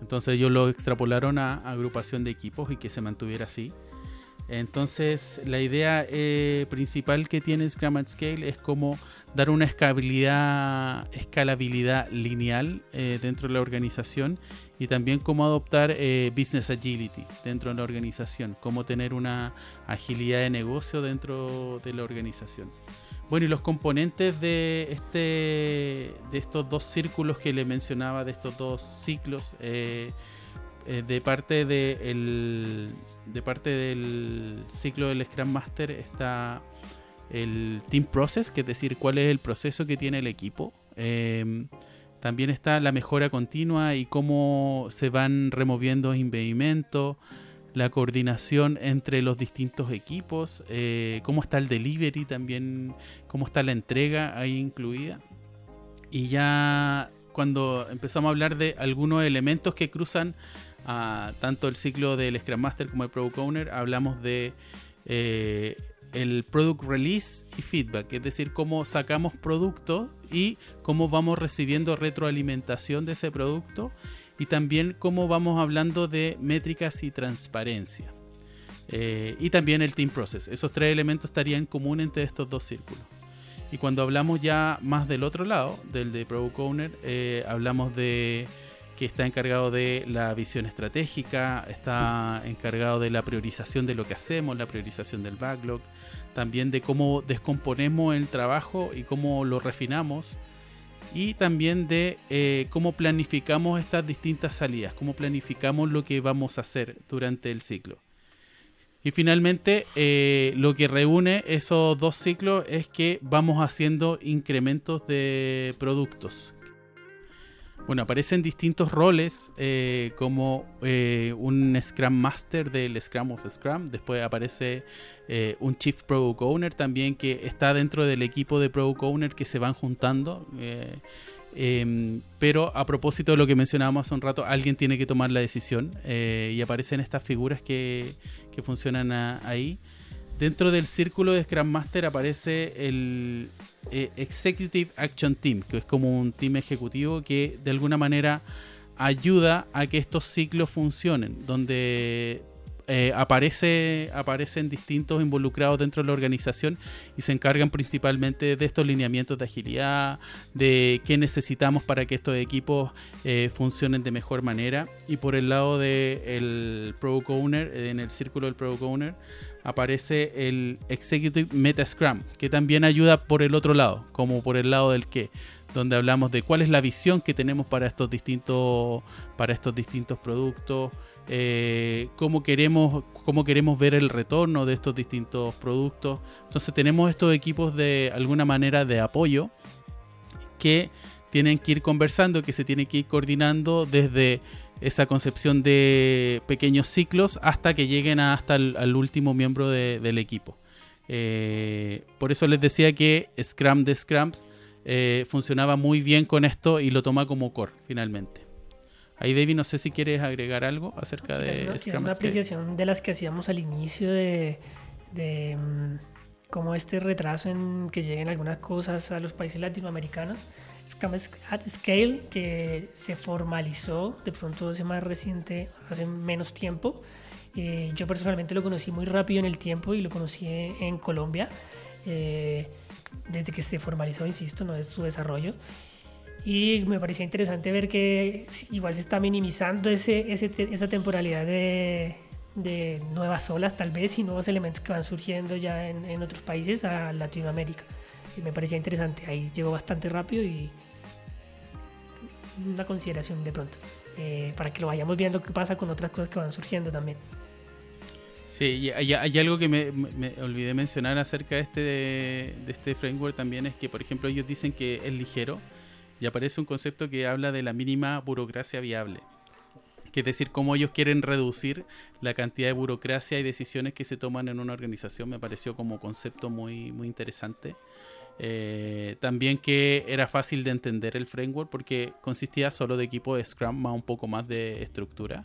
Entonces ellos lo extrapolaron a agrupación de equipos y que se mantuviera así. Entonces la idea eh, principal que tiene Scrum at Scale es como dar una escalabilidad, lineal eh, dentro de la organización y también cómo adoptar eh, business agility dentro de la organización, cómo tener una agilidad de negocio dentro de la organización. Bueno, y los componentes de este de estos dos círculos que le mencionaba, de estos dos ciclos, eh, eh, de parte de de parte del ciclo del Scrum Master está el Team Process, que es decir, cuál es el proceso que tiene el equipo. Eh, también está la mejora continua y cómo se van removiendo impedimentos la coordinación entre los distintos equipos, eh, cómo está el delivery también, cómo está la entrega ahí incluida. Y ya cuando empezamos a hablar de algunos elementos que cruzan tanto el ciclo del Scrum Master como el Product Owner, hablamos de eh, el Product Release y Feedback, es decir, cómo sacamos productos y cómo vamos recibiendo retroalimentación de ese producto y también cómo vamos hablando de métricas y transparencia. Eh, y también el team process. Esos tres elementos estarían en común entre estos dos círculos. Y cuando hablamos ya más del otro lado, del de Product Owner, eh, hablamos de que está encargado de la visión estratégica, está encargado de la priorización de lo que hacemos, la priorización del backlog, también de cómo descomponemos el trabajo y cómo lo refinamos y también de eh, cómo planificamos estas distintas salidas, cómo planificamos lo que vamos a hacer durante el ciclo. Y finalmente, eh, lo que reúne esos dos ciclos es que vamos haciendo incrementos de productos. Bueno, aparecen distintos roles eh, como eh, un Scrum Master del Scrum of Scrum. Después aparece eh, un Chief Product Owner también que está dentro del equipo de Product Owner que se van juntando. Em, pero a propósito de lo que mencionábamos hace un rato, alguien tiene que tomar la decisión y aparecen estas figuras que, que funcionan ahí. Dentro del círculo de Scrum Master aparece el eh, Executive Action Team, que es como un team ejecutivo que de alguna manera ayuda a que estos ciclos funcionen, donde eh, aparece, aparecen distintos involucrados dentro de la organización y se encargan principalmente de estos lineamientos de agilidad, de qué necesitamos para que estos equipos eh, funcionen de mejor manera. Y por el lado del Product Owner, en el círculo del Product Owner, aparece el Executive Meta Scrum, que también ayuda por el otro lado, como por el lado del qué, donde hablamos de cuál es la visión que tenemos para estos distintos, para estos distintos productos, eh, cómo, queremos, cómo queremos ver el retorno de estos distintos productos. Entonces tenemos estos equipos de alguna manera de apoyo que tienen que ir conversando, que se tienen que ir coordinando desde esa concepción de pequeños ciclos hasta que lleguen hasta el último miembro del equipo. Eh, por eso les decía que Scrum de Scrums eh, funcionaba muy bien con esto y lo toma como core finalmente. Ahí David, no sé si quieres agregar algo acerca de... Es una, apreciación de las que hacíamos al inicio de, de cómo este retraso en que lleguen algunas cosas a los países latinoamericanos Scrum at Scale, que se formalizó de pronto hace más reciente, hace menos tiempo. Eh, yo personalmente lo conocí muy rápido en el tiempo y lo conocí en, Colombia, eh, desde que se formalizó, insisto, no es su desarrollo. Y me parecía interesante ver que igual se está minimizando ese, esa temporalidad de, de, nuevas olas, tal vez, y nuevos elementos que van surgiendo ya en, en otros países a Latinoamérica me parecía interesante. Ahí llegó bastante rápido y una consideración de pronto, eh, para que lo vayamos viendo qué pasa con otras cosas que van surgiendo también. Sí, hay, hay algo que me, olvidé mencionar acerca de este, de, este framework también, es que por ejemplo ellos dicen que es ligero y aparece un concepto que habla de la mínima burocracia viable. Que es decir, cómo ellos quieren reducir la cantidad de burocracia y decisiones que se toman en una organización, me pareció como concepto muy, muy interesante. Eh, también que era fácil de entender el framework porque consistía solo de equipo de Scrum más un poco más de estructura.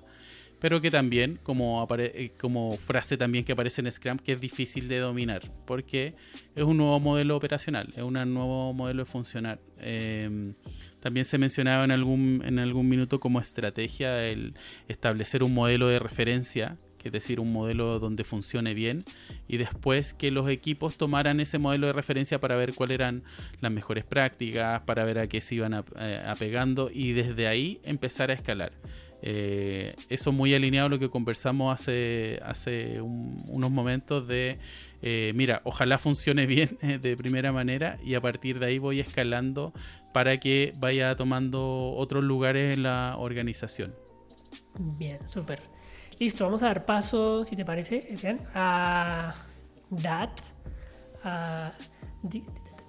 Pero que también, como, eh, como frase también que aparece en Scrum, que es difícil de dominar porque es un nuevo modelo operacional, es un nuevo modelo de funcionar. Em, también se mencionaba en algún, en algún minuto como estrategia el establecer un modelo de referencia es decir, un modelo donde funcione bien, y después que los equipos tomaran ese modelo de referencia para ver cuáles eran las mejores prácticas, para ver a qué se iban eh, apegando y desde ahí empezar a escalar. Eh, eso muy alineado a lo que conversamos hace, hace unos momentos de, eh, mira, ojalá funcione bien de primera manera y a partir de ahí voy escalando para que vaya tomando otros lugares en la organización. Bien, súper. Listo, vamos a dar paso, si te parece, a DAT, a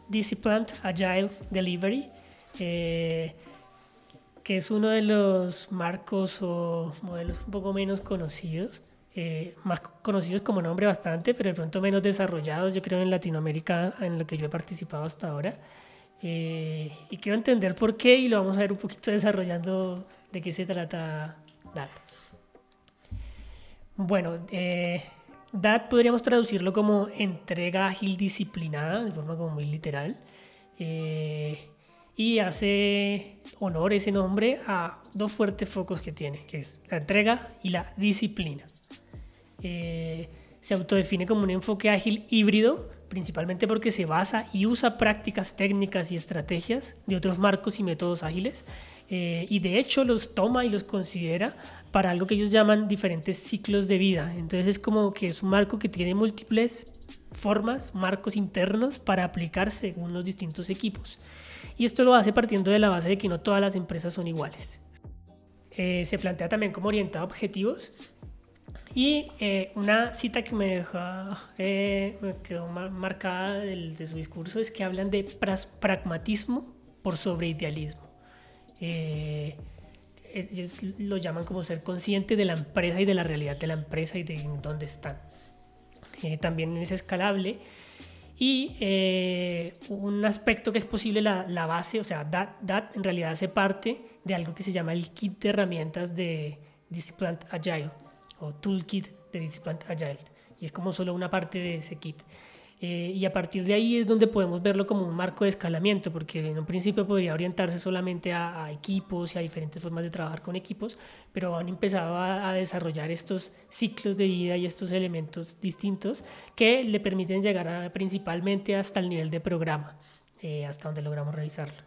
Disciplined Agile Delivery, eh, que es uno de los marcos o modelos un poco menos conocidos, eh, más conocidos como nombre bastante, pero de pronto menos desarrollados, yo creo, en Latinoamérica, en lo que yo he participado hasta ahora. Eh, y quiero entender por qué y lo vamos a ver un poquito desarrollando de qué se trata DAT. Bueno, eh, DAT podríamos traducirlo como entrega ágil disciplinada, de forma como muy literal. Eh, y hace honor ese nombre a dos fuertes focos que tiene, que es la entrega y la disciplina. Eh, se autodefine como un enfoque ágil híbrido, principalmente porque se basa y usa prácticas técnicas y estrategias de otros marcos y métodos ágiles, y de hecho los toma y los considera para algo que ellos llaman diferentes ciclos de vida. Entonces es como que es un marco que tiene múltiples formas, marcos internos para aplicar según los distintos equipos. Y esto lo hace partiendo de la base de que no todas las empresas son iguales. Eh, se plantea también como orientado a objetivos. Y eh, una cita que me, dejó, eh, me quedó marcada de su discurso es que hablan de pragmatismo por sobre idealismo. Eh, ellos lo llaman como ser consciente de la empresa y de la realidad de la empresa y de dónde están. Eh, también es escalable. Y eh, un aspecto que es posible, la, la, base, o sea, DAT, DAT en realidad hace parte de algo que se llama el kit de herramientas de Disciplined Agile o Toolkit de Disciplined Agile. Y es como solo una parte de ese kit. Eh, y a partir de ahí es donde podemos verlo como un marco de escalamiento, porque en un principio podría orientarse solamente a, equipos y a diferentes formas de trabajar con equipos, pero han empezado a, desarrollar estos ciclos de vida y estos elementos distintos que le permiten llegar principalmente hasta el nivel de programa, eh, hasta donde logramos revisarlo.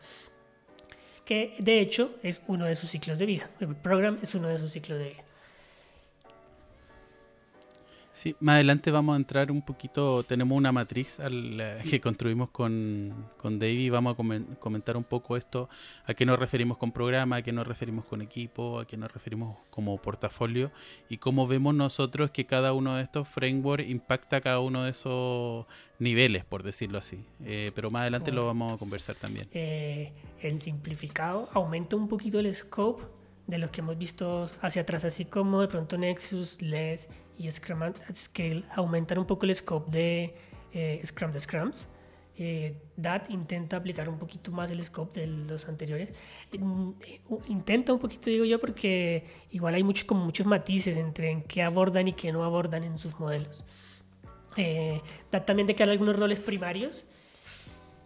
Que de hecho es uno de sus ciclos de vida. El programa es uno de sus ciclos de vida. Sí, más adelante vamos a entrar un poquito, tenemos una matriz al, que construimos con, con David y vamos a comentar un poco esto, a qué nos referimos con programa, a qué nos referimos con equipo, a qué nos referimos como portafolio y cómo vemos nosotros que cada uno de estos frameworks impacta cada uno de esos niveles, por decirlo así. Eh, pero más adelante lo vamos a conversar también. Eh, el simplificado aumenta un poquito el scope de lo que hemos visto hacia atrás, así como de pronto Nexus, LES y Scrum at Scale aumentan un poco el scope de eh, Scrum de Scrums. Eh, DAT intenta aplicar un poquito más el scope de los anteriores. Eh, intenta un poquito, digo yo, porque igual hay muchos, como muchos matices entre en qué abordan y qué no abordan en sus modelos. DAT también declara algunos roles primarios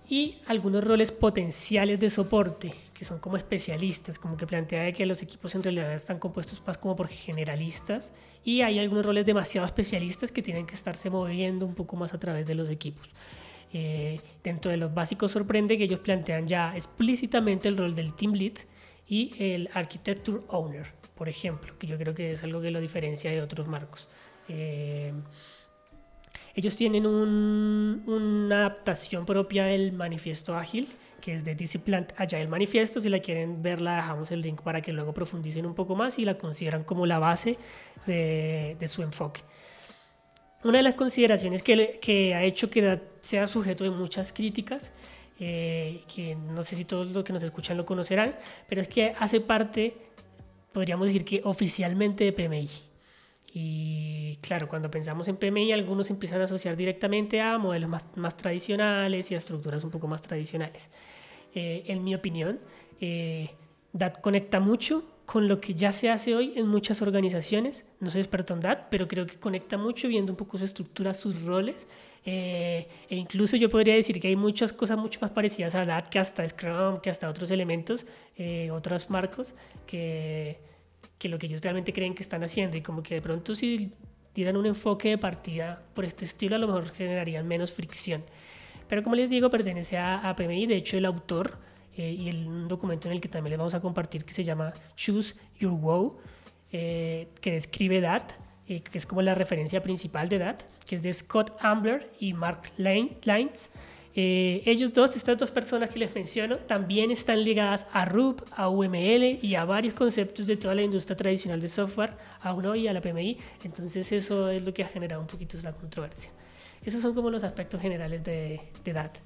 y algunos roles potenciales de soporte, que son como especialistas, como que plantea que los equipos en realidad están compuestos más como por generalistas y hay algunos roles demasiado especialistas que tienen que estarse moviendo un poco más a través de los equipos. Eh, dentro de los básicos sorprende que ellos plantean ya explícitamente el rol del team lead y el architecture owner, por ejemplo, que yo creo que es algo que lo diferencia de otros marcos. Eh, ellos tienen una adaptación propia del manifiesto ágil, que es de Disciplined Agile Manifiesto. Si la quieren ver, la dejamos el link para que luego profundicen un poco más y la consideran como la base de, su enfoque. Una de las consideraciones que, que, ha hecho que sea sujeto de muchas críticas, eh, que no sé si todos los que nos escuchan lo conocerán, pero es que hace parte, podríamos decir que oficialmente de PMI. Y claro, cuando pensamos en PMI, algunos empiezan a asociar directamente a modelos más, más tradicionales y a estructuras un poco más tradicionales. Eh, en mi opinión, eh, DAT conecta mucho con lo que ya se hace hoy en muchas organizaciones. No soy experto en DAT, pero creo que conecta mucho viendo un poco su estructura, sus roles. Eh, e incluso yo podría decir que hay muchas cosas mucho más parecidas a DAT que hasta Scrum, que hasta otros elementos, otros marcos que que lo que ellos realmente creen que están haciendo y como que de pronto si tiran un enfoque de partida por este estilo a lo mejor generarían menos fricción. Pero como les digo, pertenece a, PMI, de hecho el autor eh, y el, un documento en el que también les vamos a compartir que se llama Choose Your Wow, eh, que describe DAT, eh, que es como la referencia principal de DAT, que es de Scott Ambler y Mark Lines. Eh, ellos dos, estas dos personas que les menciono, también están ligadas a RUP, a UML y a varios conceptos de toda la industria tradicional de software, a UNO y a la PMI. Entonces eso es lo que ha generado un poquito la controversia. Esos son como los aspectos generales de, de DAT.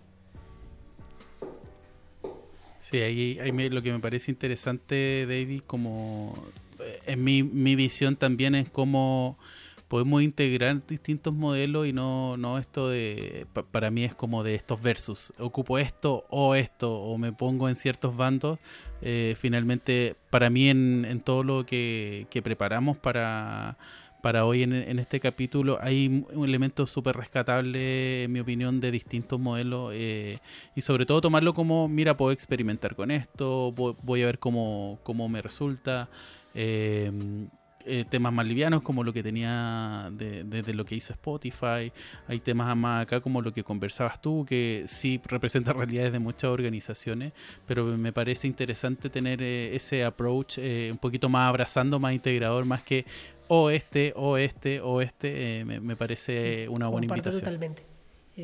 Sí, ahí, ahí lo que me parece interesante, David, como eh, en mi, mi visión también es como podemos integrar distintos modelos y no, no esto de, para mí es como de estos versus, ocupo esto o esto, o me pongo en ciertos bandos. Eh, finalmente, para mí en, en todo lo que, que preparamos para, para hoy en, en, este capítulo hay un elemento súper rescatable, en mi opinión, de distintos modelos eh, y sobre todo tomarlo como, mira, puedo experimentar con esto, voy, a ver cómo, cómo me resulta. Eh, eh, temas más livianos como lo que tenía desde lo que hizo Spotify, hay temas más acá como lo que conversabas tú, que sí representa realidades de muchas organizaciones, pero me parece interesante tener eh, ese approach eh, un poquito más abrazando, más integrador, más que o este, o este, o este, me, parece una buena invitación. Totalmente. yo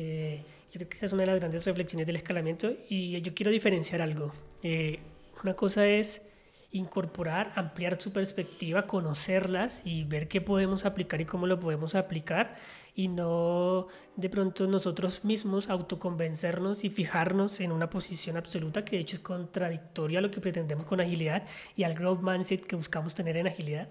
creo que esa es una de las grandes reflexiones del escalamiento y yo quiero diferenciar algo. una cosa es incorporar, ampliar su perspectiva, conocerlas y ver qué podemos aplicar y cómo lo podemos aplicar y no de pronto nosotros mismos autoconvencernos y fijarnos en una posición absoluta que de hecho es contradictoria a lo que pretendemos con agilidad y al growth mindset que buscamos tener en agilidad,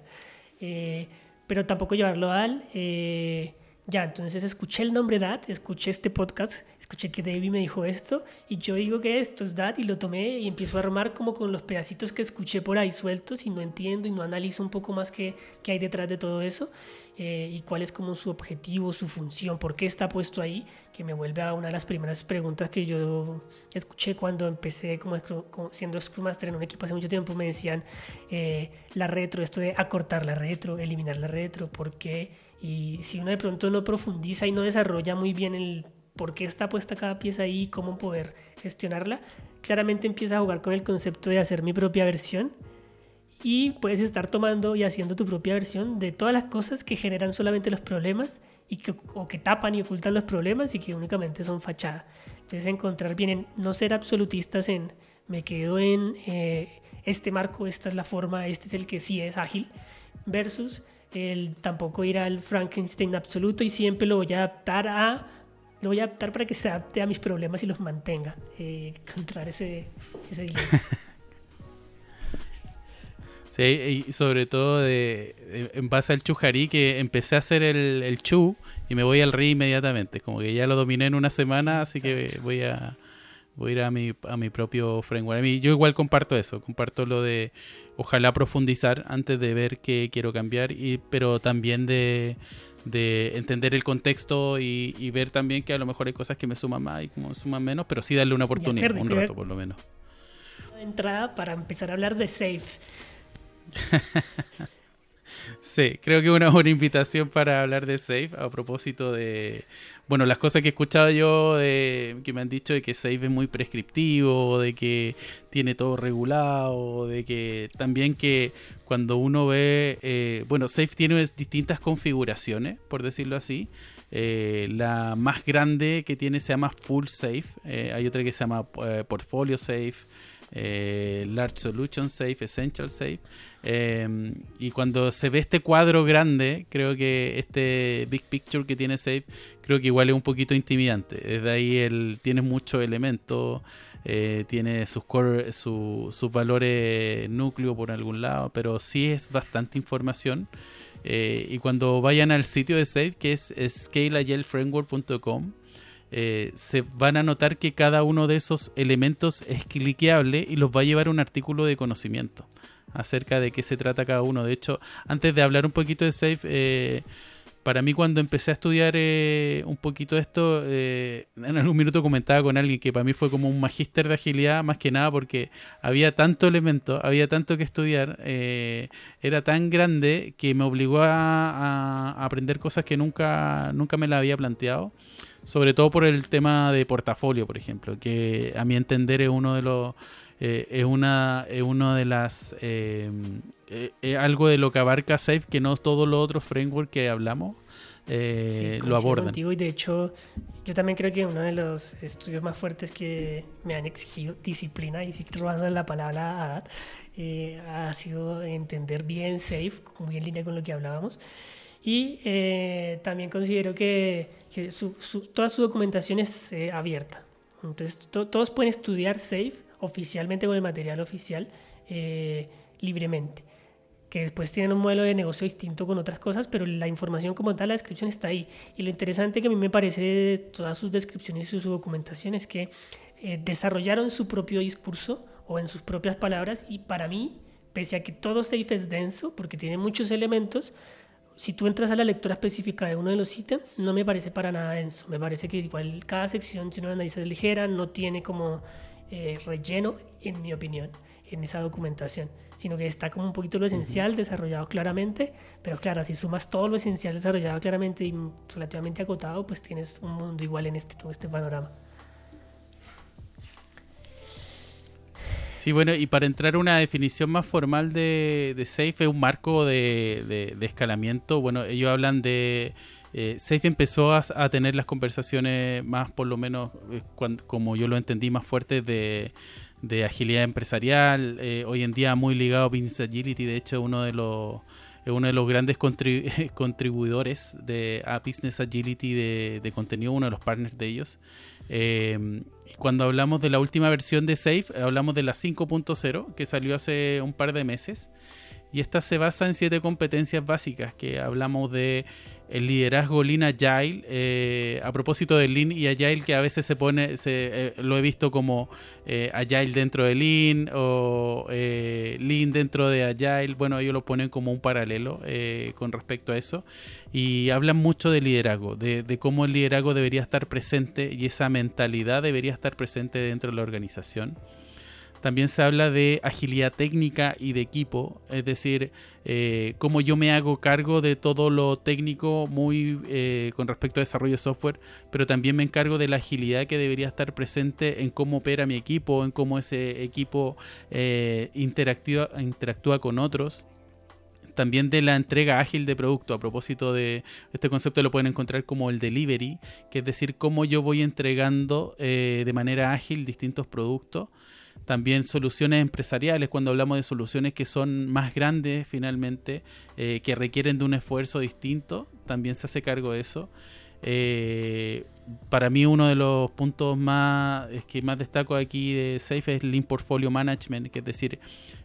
eh, pero tampoco llevarlo al... Eh, ya, entonces escuché el nombre DAT, escuché este podcast, escuché que David me dijo esto y yo digo que esto es DAT y lo tomé y empiezo a armar como con los pedacitos que escuché por ahí sueltos y no entiendo y no analizo un poco más qué, qué hay detrás de todo eso eh, y cuál es como su objetivo, su función, por qué está puesto ahí, que me vuelve a una de las primeras preguntas que yo escuché cuando empecé como, siendo Scrum Master en un equipo hace mucho tiempo, me decían eh, la retro, esto de acortar la retro, eliminar la retro, por qué y si uno de pronto no profundiza y no desarrolla muy bien el por qué está puesta cada pieza ahí y cómo poder gestionarla, claramente empieza a jugar con el concepto de hacer mi propia versión y puedes estar tomando y haciendo tu propia versión de todas las cosas que generan solamente los problemas y que, o que tapan y ocultan los problemas y que únicamente son fachada. Entonces encontrar bien en no ser absolutistas en me quedo en eh, este marco, esta es la forma, este es el que sí es ágil, versus el tampoco ir al Frankenstein absoluto y siempre lo voy a adaptar a lo voy a adaptar para que se adapte a mis problemas y los mantenga eh, encontrar ese, ese dilema Sí, y sobre todo de, en base al chujarí que empecé a hacer el, el chu y me voy al ri inmediatamente. Como que ya lo dominé en una semana, así que voy a, voy a ir a mi, a mi propio framework. A mí, yo igual comparto eso, comparto lo de ojalá profundizar antes de ver qué quiero cambiar, y, pero también de, de entender el contexto y, ver también que a lo mejor hay cosas que me suman más y como suman menos, pero sí darle una oportunidad, un rato por lo menos. Entrada para empezar a hablar de Safe. Sí, creo que una buena invitación para hablar de Safe a propósito de, bueno, las cosas que he escuchado yo de, que me han dicho de que Safe es muy prescriptivo, de que tiene todo regulado, de que también que cuando uno ve, eh, bueno, Safe tiene distintas configuraciones, por decirlo así. Eh, la más grande que tiene se llama Full Safe, eh, hay otra que se llama Portfolio Safe. Eh, Large Solution Safe, Essential Safe. Em, y cuando se ve este cuadro grande, creo que este Big Picture que tiene Safe, creo que igual es un poquito intimidante. Desde ahí él tiene muchos elementos, eh, tiene sus, sus valores núcleo por algún lado, pero sí es bastante información. Eh, y cuando vayan al sitio de Safe, que es scaleagelframework.com, eh, se van a notar que cada uno de esos elementos es cliqueable y los va a llevar un artículo de conocimiento acerca de qué se trata cada uno. De hecho, antes de hablar un poquito de Safe, eh, para mí cuando empecé a estudiar eh, un poquito esto, en algún minuto comentaba con alguien que para mí fue como un magíster de agilidad, más que nada porque había tanto elemento, había tanto que estudiar, era tan grande que me obligó a, a, aprender cosas que nunca, nunca me la había planteado sobre todo por el tema de portafolio, por ejemplo, que a mi entender es uno de los eh, es una es uno de las eh, eh, algo de lo que abarca Safe que no todos los otros frameworks que hablamos lo abordan. Contigo y de hecho yo también creo que uno de los estudios más fuertes que me han exigido disciplina y si robando la palabra ha sido entender bien Safe, muy en línea con lo que hablábamos. Y eh, también considero que, toda su documentación es eh, abierta. Entonces, todos pueden estudiar SAFE oficialmente con el material oficial eh, libremente. Que después tienen un modelo de negocio distinto con otras cosas, pero la información como tal, la descripción está ahí. Y lo interesante que a mí me parece de todas sus descripciones y su documentación es que desarrollaron su propio discurso o en sus propias palabras. Y para mí, pese a que todo SAFE es denso, porque tiene muchos elementos, si tú entras a la lectura específica de uno de los ítems, no me parece para nada denso. Me parece que igual cada sección, si uno la analiza ligera, no tiene como eh, relleno, en mi opinión, en esa documentación, sino que está como un poquito lo esencial desarrollado claramente, pero claro, si sumas todo lo esencial desarrollado claramente y relativamente acotado, pues tienes un mundo igual en este, todo este panorama. Sí, bueno, y para entrar a una definición más formal de, Safe, es un marco de, escalamiento. Bueno, ellos hablan de... Eh, Safe empezó a, tener las conversaciones más, por lo menos, eh, como yo lo entendí, más fuertes de, de agilidad empresarial, eh, hoy en día muy ligado a Business Agility, de hecho uno de los uno de los grandes contribuidores de, a Business Agility de, contenido, uno de los partners de ellos. Eh, cuando hablamos de la última versión de Safe, hablamos de la 5.0, que salió hace un par de meses. Y esta se basa en siete competencias básicas, que hablamos de el liderazgo Lean Agile, eh, a propósito del Lean y Agile que a veces se pone, se, eh, lo he visto como eh, Agile dentro de Lean o Lean dentro de Agile, bueno, ellos lo ponen como un paralelo con respecto a eso y hablan mucho de liderazgo, de, de cómo el liderazgo debería estar presente y esa mentalidad debería estar presente dentro de la organización. También se habla de agilidad técnica y de equipo, es decir, eh, cómo yo me hago cargo de todo lo técnico muy eh, con respecto a desarrollo de software, pero también me encargo de la agilidad que debería estar presente en cómo opera mi equipo, en cómo ese equipo eh, interactúa, interactúa con otros también de la entrega ágil de producto. A propósito de este concepto lo pueden encontrar como el delivery, que es decir, cómo yo voy entregando de manera ágil distintos productos también soluciones empresariales, cuando hablamos de soluciones que son más grandes finalmente, eh, que requieren de un esfuerzo distinto, también se hace cargo de eso. Eh, para mí uno de los puntos más es que más destaco aquí de Safe es Lean Portfolio Management, que es decir,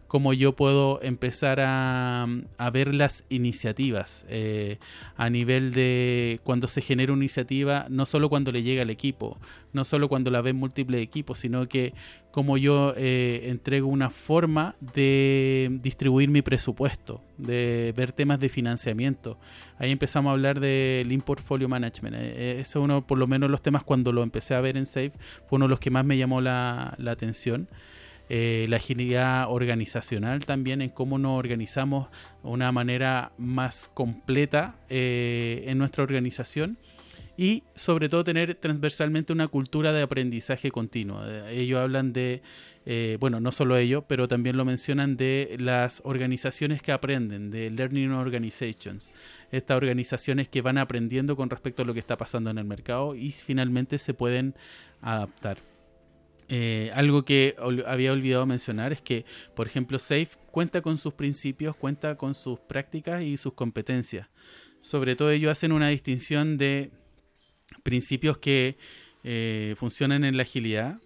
cómo yo puedo empezar a, ver las iniciativas eh, a nivel de cuando se genera una iniciativa, no solo cuando le llega al equipo, no solo cuando la ven múltiples equipos, sino que cómo yo eh, entrego una forma de distribuir mi presupuesto, de ver temas de financiamiento. Ahí empezamos a hablar de Lean Portfolio Management. Eh, eso es uno, por lo menos los temas cuando lo empecé a ver en Safe, fue uno de los que más me llamó la, la atención. Eh, la agilidad organizacional también en cómo nos organizamos de una manera más completa eh, en nuestra organización y sobre todo tener transversalmente una cultura de aprendizaje continuo. Eh, ellos hablan de, bueno, no solo ellos, pero también lo mencionan de las organizaciones que aprenden, de Learning Organizations, estas organizaciones que van aprendiendo con respecto a lo que está pasando en el mercado y finalmente se pueden adaptar. Eh, algo que había olvidado mencionar es que, por ejemplo, SAFE cuenta con sus principios, cuenta con sus prácticas y sus competencias. Sobre todo ellos hacen una distinción de principios que eh, funcionan en la agilidad,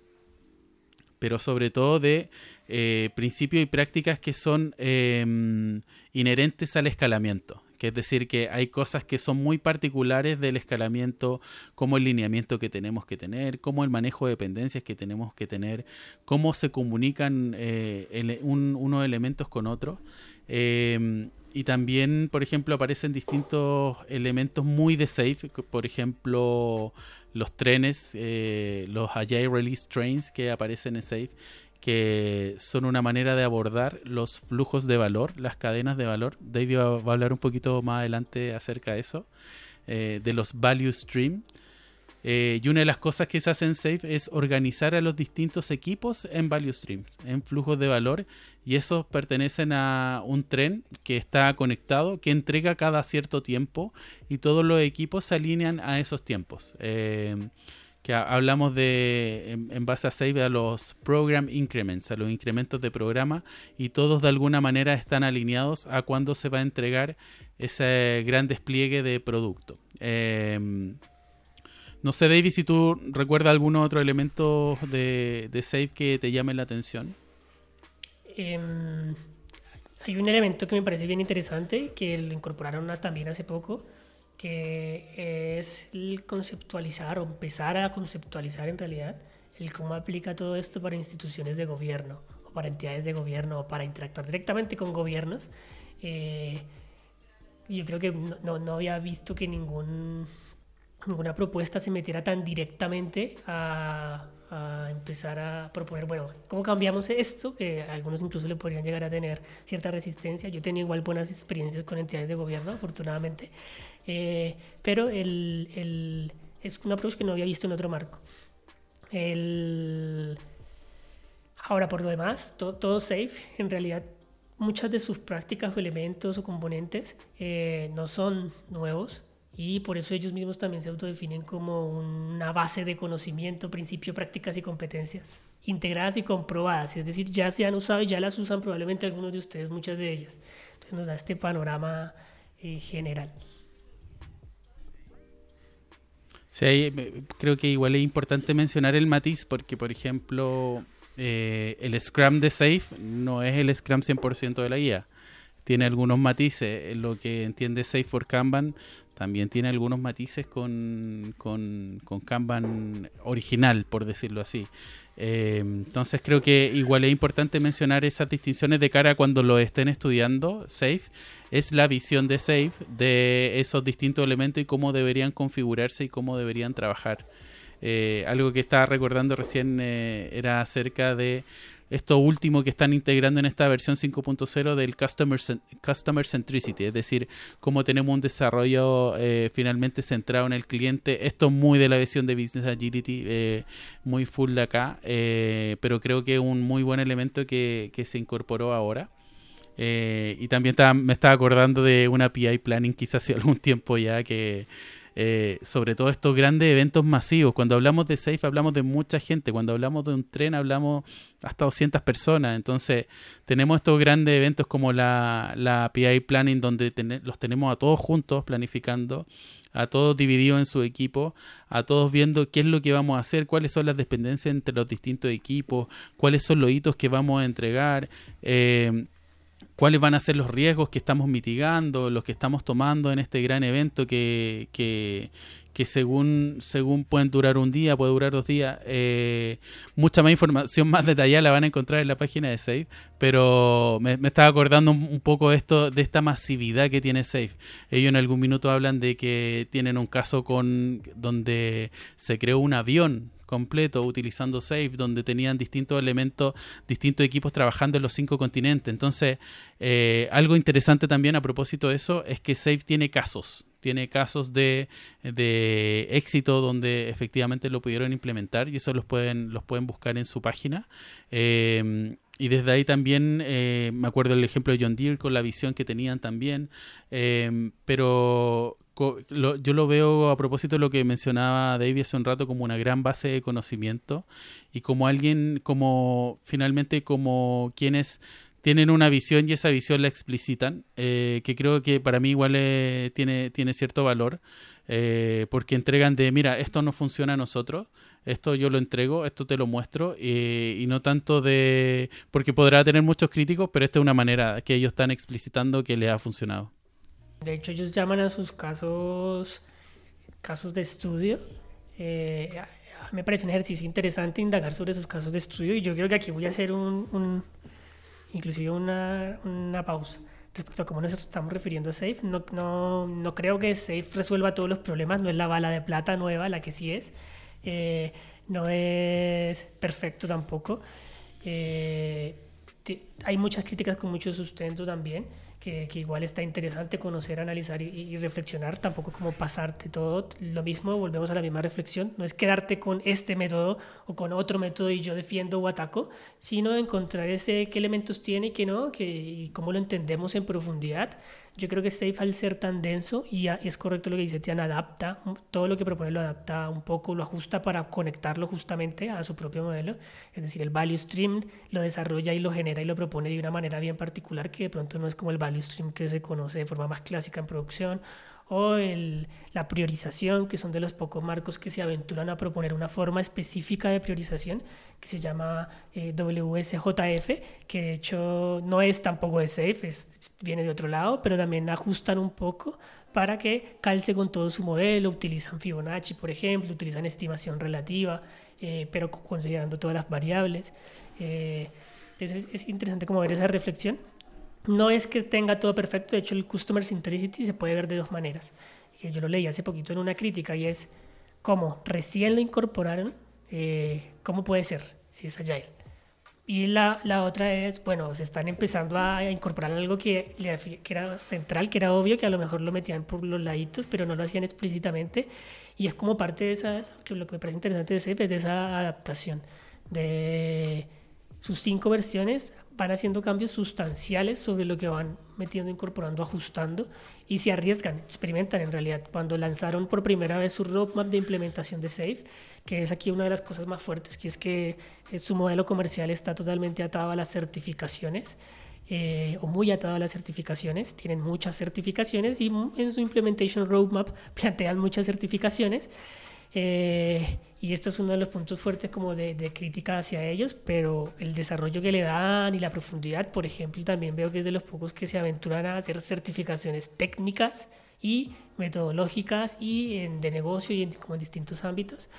pero sobre todo de eh, principios y prácticas que son em, inherentes al escalamiento que es decir, que hay cosas que son muy particulares del escalamiento, como el lineamiento que tenemos que tener, como el manejo de dependencias que tenemos que tener, cómo se comunican eh, unos elementos con otros. Em, y también, por ejemplo, aparecen distintos elementos muy de safe, por ejemplo, los trenes, eh, los Agile Release Trains que aparecen en safe, que son una manera de abordar los flujos de valor, las cadenas de valor. David va, a hablar un poquito más adelante acerca de eso, eh, de los value stream. Eh, y una de las cosas que se hace en Safe es organizar a los distintos equipos en value streams, en flujos de valor, y esos pertenecen a un tren que está conectado, que entrega cada cierto tiempo, y todos los equipos se alinean a esos tiempos. Eh, que hablamos de, en, base a Save, a los program increments, a los incrementos de programa, y todos de alguna manera están alineados a cuándo se va a entregar ese gran despliegue de producto. Em, no sé, David, si tú recuerdas algún otro elemento de, de Save que te llame la atención. Em, hay un elemento que me parece bien interesante, que lo incorporaron también hace poco, que es conceptualizar o empezar a conceptualizar en realidad el cómo aplica todo esto para instituciones de gobierno o para entidades de gobierno o para interactuar directamente con gobiernos. Eh, yo creo que no, no, había visto que ningún, ninguna propuesta se metiera tan directamente a, a empezar a proponer, bueno, ¿cómo cambiamos esto? Que algunos incluso le podrían llegar a tener cierta resistencia. Yo he tenido igual buenas experiencias con entidades de gobierno, afortunadamente, eh, pero el, el, es un approach que no había visto en otro marco. El, ahora, por lo demás, todo, safe, en realidad muchas de sus prácticas o elementos o componentes eh, no son nuevos. y por eso ellos mismos también se autodefinen como una base de conocimiento, principio, prácticas y competencias integradas y comprobadas, es decir, ya se han usado y ya las usan probablemente algunos de ustedes, muchas de ellas. Entonces nos da este panorama eh, general. Sí, eh, creo que igual es importante mencionar el matiz porque, por ejemplo, eh, el Scrum de Safe no es el Scrum 100% de la guía. Tiene algunos matices. Lo que entiende Safe por Kanban también tiene algunos matices con, con, con Kanban original, por decirlo así. Eh, entonces creo que igual es importante mencionar esas distinciones de cara cuando lo estén estudiando, SAFE, es la visión de SAFE de esos distintos elementos y cómo deberían configurarse y cómo deberían trabajar. Eh, algo que estaba recordando recién eh, era acerca de esto último que están integrando en esta versión 5.0 del customer, customer Centricity, es decir, cómo tenemos un desarrollo eh, finalmente centrado en el cliente. Esto es muy de la visión de Business Agility, eh, muy full de acá, eh, pero creo que es un muy buen elemento que, que se incorporó ahora. y también me estaba acordando de una PI planning quizás hace algún tiempo ya que eh, sobre todo estos grandes eventos masivos. Cuando hablamos de SAFE hablamos de mucha gente, cuando hablamos de un tren hablamos hasta 200 personas. Entonces tenemos estos grandes eventos como la, la PI Planning donde los tenemos a todos juntos planificando a todos divididos en su equipo, a todos viendo qué es lo que vamos a hacer, cuáles son las dependencias entre los distintos equipos, cuáles son los hitos que vamos a entregar, eh, cuáles van a ser los riesgos que estamos mitigando, los que estamos tomando en este gran evento que, que, que según, según pueden durar un día, puede durar dos días. Eh, mucha más información más detallada la van a encontrar en la página de Safe, pero me, estaba acordando un, poco esto, de esta masividad que tiene Safe. Ellos en algún minuto hablan de que tienen un caso con donde se creó un avión completo utilizando Safe, donde tenían distintos elementos, distintos equipos trabajando en los cinco continentes. Entonces, eh, algo interesante también a propósito de eso es que Safe tiene casos, tiene casos de, de, éxito donde efectivamente lo pudieron implementar y eso los pueden, los pueden buscar en su página. Eh, y desde ahí también eh, me acuerdo el ejemplo de John Deere con la visión que tenían también, pero yo lo veo a propósito de lo que mencionaba David hace un rato como una gran base de conocimiento y como alguien, como finalmente como quienes tienen una visión y esa visión la explicitan, eh, que creo que para mí igual eh, tiene, tiene cierto valor, eh, porque entregan de, mira, esto no funciona a nosotros, esto yo lo entrego, esto te lo muestro, y no tanto de, porque podrá tener muchos críticos, pero esta es una manera que ellos están explicitando que le ha funcionado. De hecho, ellos llaman a sus casos casos de estudio. Eh, me parece un ejercicio interesante indagar sobre sus casos de estudio y yo creo que aquí voy a hacer un, inclusive una, una, pausa respecto a cómo nosotros estamos refiriendo a Safe. No, no, no, creo que Safe resuelva todos los problemas, no es la bala de plata nueva, la que sí es. Eh, no es perfecto tampoco. Eh, hay muchas críticas con mucho sustento también que, igual está interesante conocer, analizar y, reflexionar, tampoco como pasarte todo. Lo mismo, volvemos a la misma reflexión, no es quedarte con este método o con otro método y yo defiendo o ataco, sino encontrar ese qué elementos tiene y qué no, que, y cómo lo entendemos en profundidad yo creo que Safe al ser tan denso, y es correcto lo que dice Tian, adapta, todo lo que propone lo adapta un poco, lo ajusta para conectarlo justamente a su propio modelo. Es decir, el value stream lo desarrolla y lo genera y lo propone de una manera bien particular que de pronto no es como el value stream que se conoce de forma más clásica en producción o la priorización, que son de los pocos marcos que se aventuran a proponer una forma específica de priorización que se llama eh, WSJF, que de hecho no es tampoco de SAFE, viene de otro lado, pero también ajustan un poco para que calce con todo su modelo, utilizan Fibonacci, por ejemplo, utilizan estimación relativa, eh, pero considerando todas las variables. Eh, entonces es interesante como ver esa reflexión no es que tenga todo perfecto, de hecho el Customer Centricity se puede ver de dos maneras. Que yo lo leí hace poquito en una crítica y es cómo recién lo incorporaron, eh, cómo puede ser si es Agile. Y la, la, otra es, bueno, se están empezando a incorporar algo que, que era central, que era obvio, que a lo mejor lo metían por los laditos, pero no lo hacían explícitamente. Y es como parte de esa, que lo que me parece interesante de ese es de esa adaptación, de sus cinco versiones van haciendo cambios sustanciales sobre lo que van metiendo, incorporando, ajustando y se arriesgan, experimentan en realidad. Cuando lanzaron por primera vez su roadmap de implementación de Safe, que es aquí una de las cosas más fuertes, que es que eh, su modelo comercial está totalmente atado a las certificaciones. Eh, o muy atado a las certificaciones, tienen muchas certificaciones y en su implementation roadmap plantean muchas certificaciones eh, y esto es uno de los puntos fuertes como de, crítica hacia ellos, pero el desarrollo que le dan y la profundidad, por ejemplo, también veo que es de los pocos que se aventuran a hacer certificaciones técnicas y metodológicas y en, de negocio y en, como en distintos ámbitos.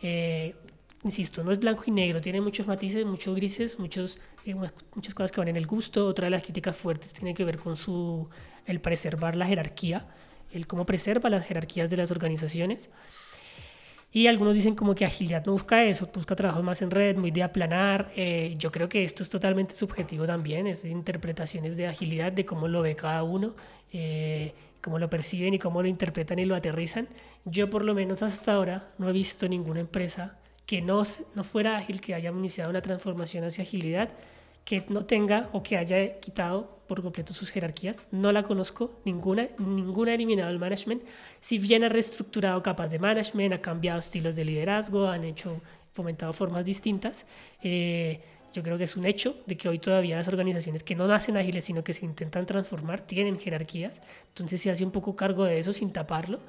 Eh, insisto, no es blanco y negro, tiene muchos matices, muchos grises, muchos, eh, muchas cosas que van en el gusto. Otra de las críticas fuertes tiene que ver con su, el preservar la jerarquía, el cómo preserva las jerarquías de las organizaciones. Y algunos dicen como que agilidad no busca eso, busca trabajos más en red, muy de aplanar. Eh, yo creo que esto es totalmente subjetivo también, es interpretaciones de agilidad, de cómo lo ve cada uno, eh, cómo lo perciben y cómo lo interpretan y lo aterrizan. Yo por lo menos hasta ahora no he visto ninguna empresa que no, no fuera ágil, que haya iniciado una transformación hacia agilidad, que no tenga o que haya quitado por completo sus jerarquías. No la conozco, ninguna, ninguna ha eliminado el management. Si bien ha reestructurado capas de management, ha cambiado estilos de liderazgo, han hecho, fomentado formas distintas. Eh, yo creo que es un hecho de que hoy todavía las organizaciones que no nacen ágiles, sino que se intentan transformar, tienen jerarquías. Entonces se hace un poco cargo de eso sin taparlo.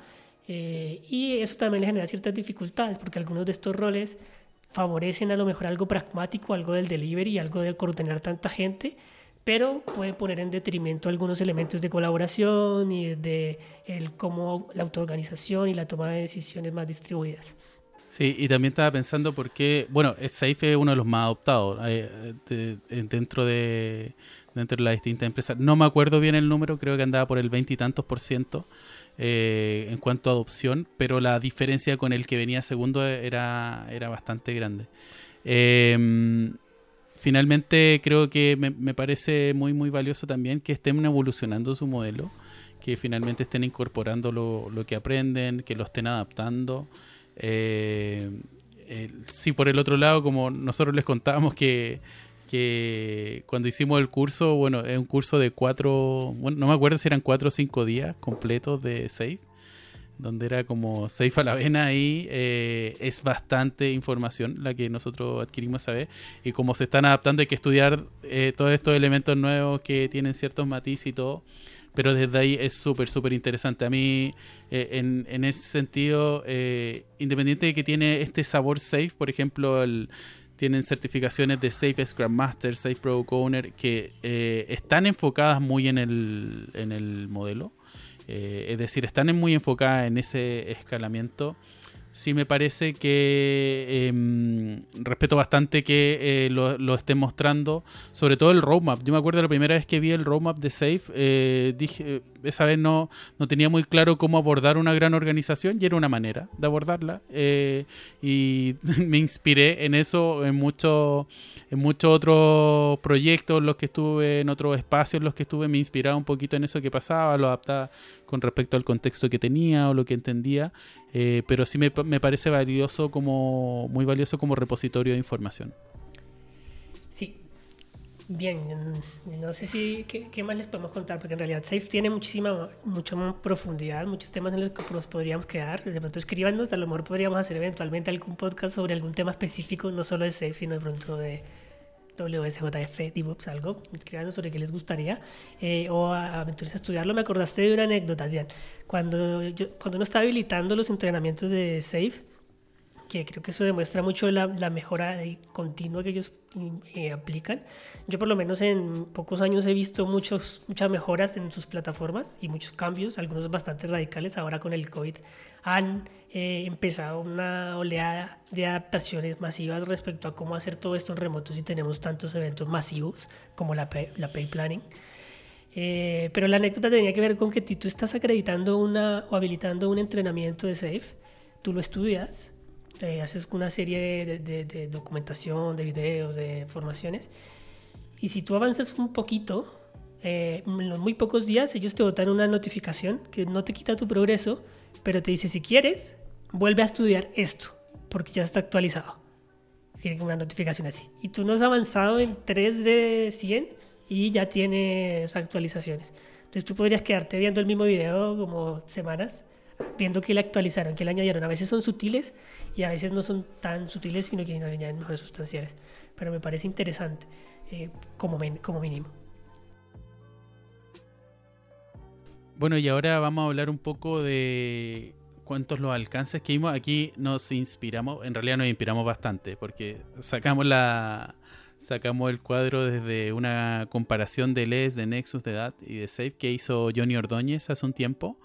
Eh, y eso también le genera ciertas dificultades, porque algunos de estos roles favorecen a lo mejor algo pragmático, algo del delivery, algo de coordinar tanta gente, pero puede poner en detrimento algunos elementos de colaboración y de el cómo la autoorganización y la toma de decisiones más distribuidas. Sí, y también estaba pensando por qué, bueno, Safe es uno de los más adoptados eh, dentro de dentro de las distintas empresas. No me acuerdo bien el número, creo que andaba por el veintitantos por ciento eh, en cuanto a adopción, pero la diferencia con el que venía segundo era, era bastante grande. Eh, finalmente creo que me, parece muy muy valioso también que estén evolucionando su modelo, que finalmente estén incorporando lo, que aprenden, que lo estén adaptando. Eh, sí, por el otro lado, como nosotros les contábamos que, que cuando hicimos el curso, bueno, es un curso de cuatro, bueno, no me acuerdo si eran cuatro o cinco días completos de Safe donde era como Safe a la vena ahí, eh, es bastante información la que nosotros adquirimos a vez. Y como se están adaptando, hay que estudiar eh, todos estos elementos nuevos que tienen ciertos matices y todo. Pero desde ahí es súper, súper interesante. A mí, eh, en, en, ese sentido, independiente de que tiene este sabor safe, por ejemplo, tienen certificaciones de Safe Scrum Master, Safe Product Owner, que están enfocadas muy en el, en el modelo eh, es decir, están muy enfocadas en ese escalamiento sí me parece que em, respeto bastante que eh, lo, estén mostrando, sobre todo el roadmap. Yo me acuerdo la primera vez que vi el roadmap de Safe, eh, dije, esa vez no, no tenía muy claro cómo abordar una gran organización y era una manera de abordarla. Eh, y me inspiré en eso, en muchos en muchos otros proyectos, los que estuve, en otros espacios, los que estuve, me inspiraba un poquito en eso que pasaba, lo adaptaba con respecto al contexto que tenía o lo que entendía. Eh, pero sí me, me, parece valioso como muy valioso como repositorio de información. Sí, bien, no sé si qué, más les podemos contar, porque en realidad Safe tiene muchísima, mucha profundidad, muchos temas en los que nos podríamos quedar. De pronto escríbanos, a lo mejor podríamos hacer eventualmente algún podcast sobre algún tema específico, no solo de Safe, sino de pronto de WSJF, DevOps, algo, escribanos sobre qué les gustaría, eh, o aventurarse a estudiarlo. Me acordaste de una anécdota, Diane. Cuando, yo, cuando uno está habilitando los entrenamientos de SAFE, que creo que eso demuestra mucho la, la mejora continua que ellos eh, aplican. Yo por lo menos en pocos años he visto muchos, muchas mejoras en sus plataformas y muchos cambios, algunos bastante radicales. Ahora con el COVID han eh, empezado una oleada de adaptaciones masivas respecto a cómo hacer todo esto en remoto si tenemos tantos eventos masivos como la Pay, la pay Planning. Eh, pero la anécdota tenía que ver con que tú estás acreditando una o habilitando un entrenamiento de SAFE, tú lo estudias, eh, haces una serie de, documentación, de videos, de formaciones. Y si tú avanzas un poquito, eh, en los muy pocos días ellos te botan una notificación que no te quita tu progreso, pero te dice si quieres, vuelve a estudiar esto, porque ya está actualizado. tiene una notificación así. Y tú no has avanzado en 3 de 100 y ya tienes actualizaciones. Entonces tú podrías quedarte viendo el mismo video como semanas, viendo que le actualizaron, que le añadieron. A veces son sutiles y a veces no son tan sutiles, sino que le añaden mejores sustanciales. Pero me parece interesante eh, como, como mínimo. Bueno, y ahora vamos a hablar un poco de cuántos los alcances que vimos. Aquí nos inspiramos, en realidad nos inspiramos bastante, porque sacamos la sacamos el cuadro desde una comparación de LES, de Nexus, de DAT y de Safe que hizo Johnny Ordóñez hace un tiempo.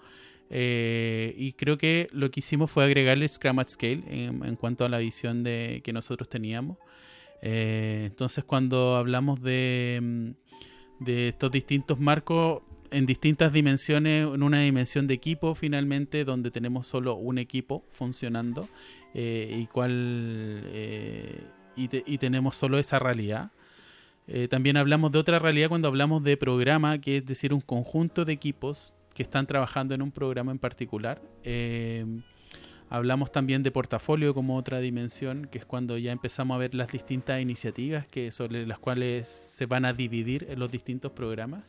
Eh, y creo que lo que hicimos fue agregarle Scrum at Scale en, cuanto a la visión de, que nosotros teníamos. Eh, entonces, cuando hablamos de, de estos distintos marcos, en distintas dimensiones, en una dimensión de equipo finalmente, donde tenemos solo un equipo funcionando eh, y, cual, eh, y, tenemos solo esa realidad. Eh, también hablamos de otra realidad cuando hablamos de programa, que es decir, un conjunto de equipos que están trabajando en un programa en particular. hablamos también de portafolio como otra dimensión, que es cuando ya empezamos a ver las distintas iniciativas que sobre las cuales se van a dividir en los distintos programas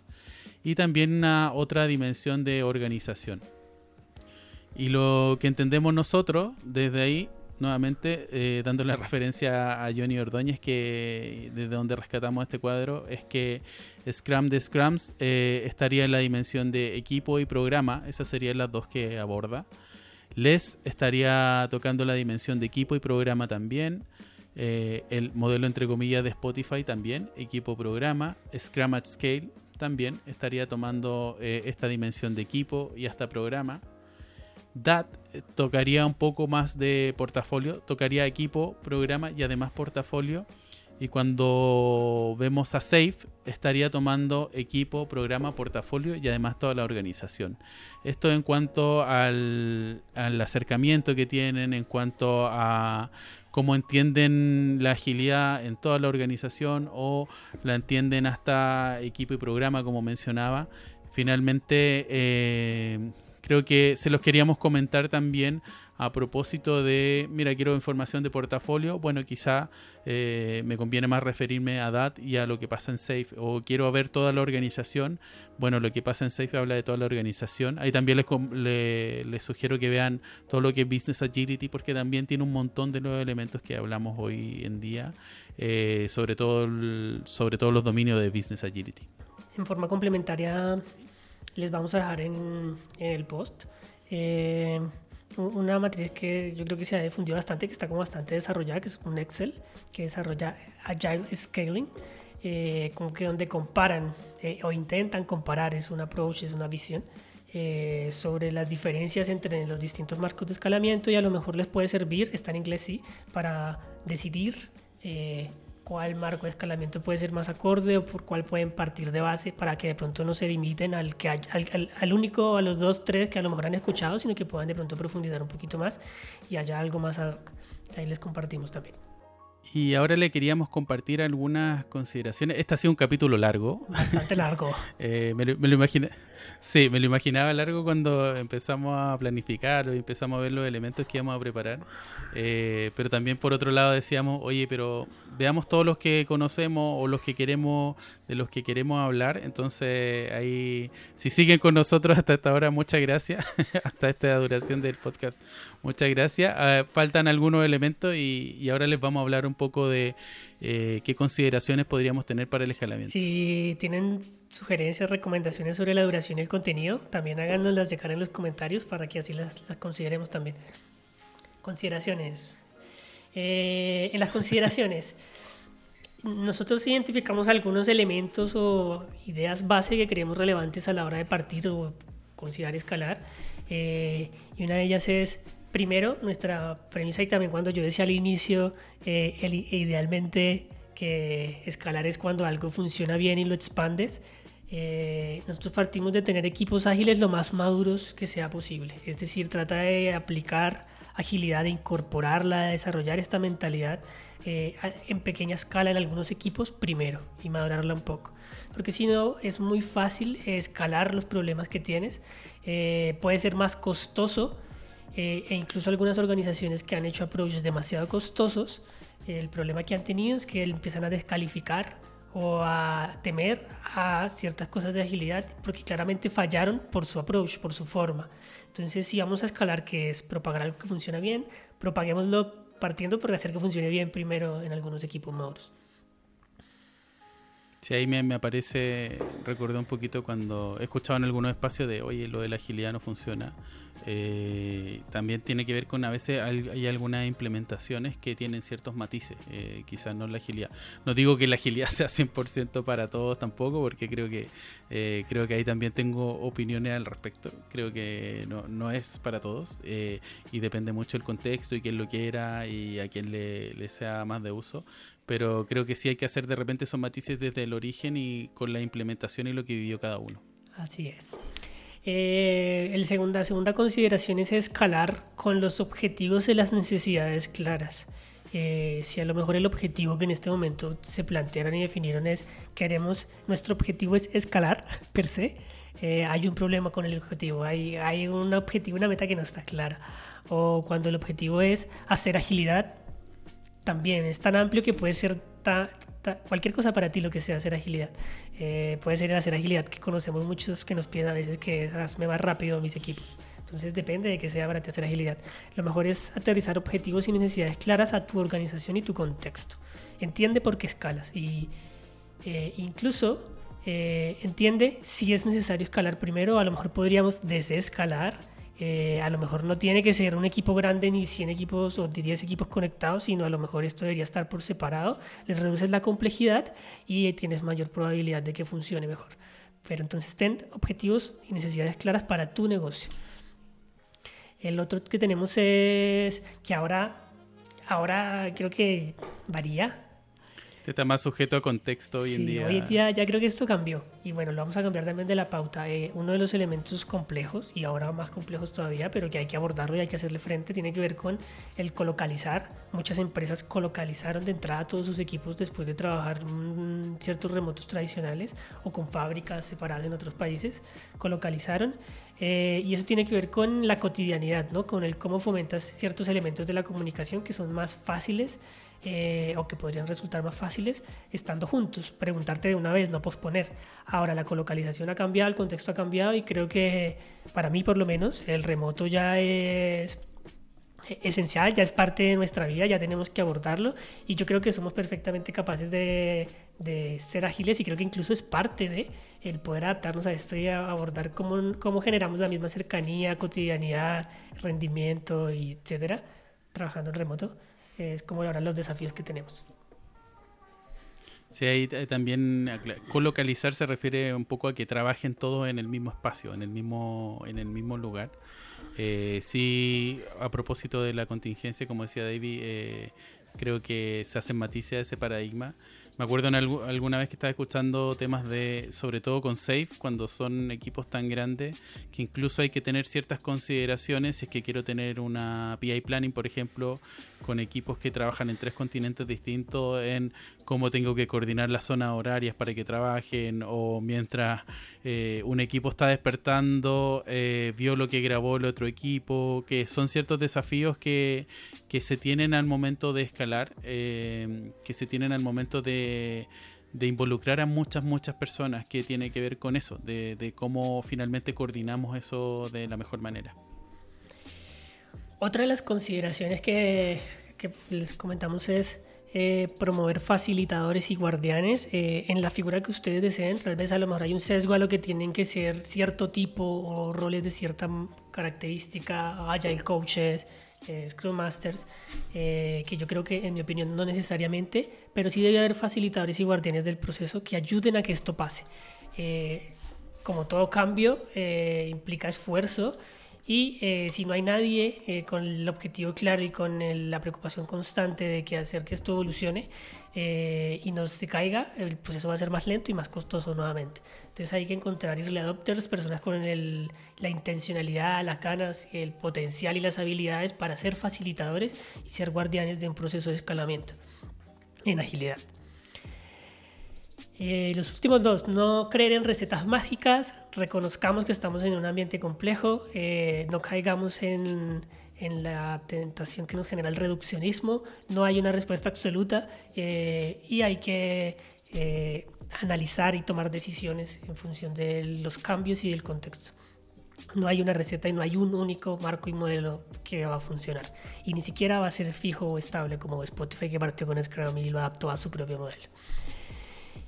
y también una otra dimensión de organización. Y lo que entendemos nosotros desde ahí, nuevamente, eh, dándole referencia a Johnny Ordóñez, que desde donde rescatamos este cuadro, es que Scrum de Scrums eh, estaría en la dimensión de equipo y programa, esas serían las dos que aborda. Les estaría tocando la dimensión de equipo y programa también. Eh, el modelo entre comillas de Spotify también, equipo programa, Scrum at Scale también estaría tomando eh, esta dimensión de equipo y hasta programa. DAT eh, tocaría un poco más de portafolio, tocaría equipo, programa y además portafolio. Y cuando vemos a Safe, estaría tomando equipo, programa, portafolio y además toda la organización. Esto en cuanto al, al acercamiento que tienen, en cuanto a cómo entienden la agilidad en toda la organización o la entienden hasta equipo y programa, como mencionaba. Finalmente, eh, creo que se los queríamos comentar también a propósito de, mira, quiero información de portafolio, bueno, quizá eh, me conviene más referirme a DAT y a lo que pasa en Safe, o quiero ver toda la organización, bueno, lo que pasa en Safe habla de toda la organización. Ahí también les, les, sugiero que vean todo lo que es Business Agility, porque también tiene un montón de nuevos elementos que hablamos hoy en día, eh, sobre, todo sobre todo los dominios de Business Agility. En forma complementaria, les vamos a dejar en, el post. Eh, una matriz que yo creo que se ha difundido bastante, que está como bastante desarrollada, que es un Excel que desarrolla Agile Scaling, eh, como que donde comparan eh, o intentan comparar, es un approach, es una visión sobre las diferencias entre los distintos marcos de escalamiento y a lo mejor les puede servir, está en inglés sí, para decidir cuál marco de escalamiento puede ser más acorde o por cuál pueden partir de base para que de pronto no se limiten al, que, al, al, único, a los dos, tres que a lo mejor han escuchado, sino que puedan de pronto profundizar un poquito más y haya algo más ad hoc. Ahí les compartimos también. Y ahora le queríamos compartir algunas consideraciones. Este ha sido un capítulo largo. Bastante largo. eh, me, lo, me Sí, me lo imaginaba largo cuando empezamos a planificar o empezamos a ver los elementos que íbamos a preparar. Eh, pero también por otro lado decíamos, oye, pero veamos todos los que conocemos o los que queremos, de los que queremos hablar. Entonces, ahí, si siguen con nosotros hasta esta hora, muchas gracias. hasta esta duración del podcast, muchas gracias. Ah, faltan algunos elementos y, y, ahora les vamos a hablar un poco de eh, qué consideraciones podríamos tener para el escalamiento. Si tienen sugerencias, recomendaciones sobre la duración y el contenido, también háganoslas llegar en los comentarios para que así las, las consideremos también. Consideraciones. Eh, en las consideraciones, nosotros identificamos algunos elementos o ideas base que creemos relevantes a la hora de partir o considerar escalar. Eh, y una de ellas es, primero, nuestra premisa y también cuando yo decía al inicio, eh, idealmente que escalar es cuando algo funciona bien y lo expandes. nosotros partimos de tener equipos ágiles lo más maduros que sea posible. Es decir, trata de aplicar agilidad de incorporarla, de desarrollar esta mentalidad eh, en pequeña escala en algunos equipos primero y madurarla un poco. Porque si no, es muy fácil escalar los problemas que tienes. Eh, puede ser más costoso eh, e incluso algunas organizaciones que han hecho approaches demasiado costosos, el problema que han tenido es que empiezan a descalificar o a temer a ciertas cosas de agilidad porque claramente fallaron por su approach, por su forma. Entonces, si vamos a escalar, que es propagar algo que funciona bien, propaguémoslo partiendo por hacer que funcione bien primero en algunos equipos maduros. Sí, ahí me, me, aparece, recordé un poquito cuando he escuchado en algunos espacios de, oye, lo de la agilidad no funciona. Eh, también tiene que ver con a veces hay, algunas implementaciones que tienen ciertos matices, eh, quizás no la agilidad. No digo que la agilidad sea 100% para todos tampoco, porque creo que eh, creo que ahí también tengo opiniones al respecto. Creo que no, no es para todos y depende mucho del contexto y quién lo quiera y a quién le, le sea más de uso. Pero creo que sí hay que hacer de repente esos matices desde el origen y con la implementación y lo que vivió cada uno. Así es. Eh, el segunda, la segunda consideración es escalar con los objetivos y las necesidades claras. Eh, si a lo mejor el objetivo que en este momento se plantearon y definieron es queremos, nuestro objetivo es escalar per se, eh, hay un problema con el objetivo, hay, hay un objetivo, una meta que no está clara. O cuando el objetivo es hacer agilidad, también es tan amplio que puede ser cualquier cosa para ti lo que sea hacer agilidad. Eh, puede ser hacer agilidad que conocemos muchos que nos piden a veces que me va rápido mis equipos. Entonces depende de que sea para ti hacer agilidad. Lo mejor es aterrizar objetivos y necesidades claras a tu organización y tu contexto. Entiende por qué escalas y eh, incluso eh, entiende si es necesario escalar primero. A lo mejor podríamos desescalar eh, a lo mejor no tiene que ser un equipo grande ni 100 equipos o 10 equipos conectados, sino a lo mejor esto debería estar por separado, le reduces la complejidad y tienes mayor probabilidad de que funcione mejor. Pero entonces ten objetivos y necesidades claras para tu negocio. El otro que tenemos es que ahora, ahora creo que varía está más sujeto a contexto hoy en día. Hoy en día ya creo que esto cambió. Y bueno, lo vamos a cambiar también de la pauta. Eh, uno de los elementos complejos, y ahora más complejos todavía, pero que hay que abordarlo y hay que hacerle frente, tiene que ver con el colocalizar. Muchas empresas colocalizaron de entrada todos sus equipos después de trabajar en ciertos remotos tradicionales o con fábricas separadas en otros países. Colocalizaron. Eh, y eso tiene que ver con la cotidianidad, ¿no? con el cómo fomentas ciertos elementos de la comunicación que son más fáciles eh, o que podrían resultar más fáciles estando juntos. Preguntarte de una vez, no posponer. Ahora la colocalización ha cambiado, el contexto ha cambiado y creo que para mí por lo menos el remoto ya es esencial, ya es parte de nuestra vida, ya tenemos que abordarlo y yo creo que somos perfectamente capaces de, de ser ágiles y creo que incluso es parte de el poder adaptarnos a esto y abordar cómo, cómo generamos la misma cercanía, cotidianidad, rendimiento etcétera, trabajando en remoto es como ahora los desafíos que tenemos. Sí, ahí también colocalizar se refiere un poco a que trabajen todos en el mismo espacio, en el mismo, en el mismo lugar. Eh, sí, a propósito de la contingencia, como decía David, eh, creo que se hacen matices a ese paradigma. Me acuerdo en alguna vez que estaba escuchando temas de, sobre todo con Safe, cuando son equipos tan grandes, que incluso hay que tener ciertas consideraciones si es que quiero tener una PI planning, por ejemplo, con equipos que trabajan en tres continentes distintos, en cómo tengo que coordinar las zonas horarias para que trabajen, o mientras eh, un equipo está despertando, eh, vio lo que grabó el otro equipo, que son ciertos desafíos que, que se tienen al momento de escalar, eh, que se tienen al momento de, de, involucrar a muchas, muchas personas, que tiene que ver con eso, de, de cómo finalmente coordinamos eso de la mejor manera. Otra de las consideraciones que, que les comentamos es eh, promover facilitadores y guardianes eh, en la figura que ustedes deseen. Tal vez a lo mejor hay un sesgo a lo que tienen que ser cierto tipo o roles de cierta característica, agile coaches, eh, Scrum Masters, que yo creo que en mi opinión no necesariamente, pero sí debe haber facilitadores y guardianes del proceso que ayuden a que esto pase. como todo cambio implica esfuerzo y eh, si no hay nadie eh, con el objetivo claro y con la preocupación constante de que hacer que esto evolucione eh, y no se caiga, el proceso va a ser más lento y más costoso nuevamente. Entonces hay que encontrar early adopters, personas con el, la intencionalidad, las ganas, el potencial y las habilidades para ser facilitadores y ser guardianes de un proceso de escalamiento en agilidad. Eh, los últimos dos, no creer en recetas mágicas, reconozcamos que estamos en un ambiente complejo, eh, no caigamos en, en, la tentación que nos genera el reduccionismo, no hay una respuesta absoluta eh, y hay que analizar y tomar decisiones en función de los cambios y del contexto. No hay una receta y no hay un único marco y modelo que va a funcionar. Y ni siquiera va a ser fijo o estable como Spotify que partió con Scrum y lo adaptó a su propio modelo.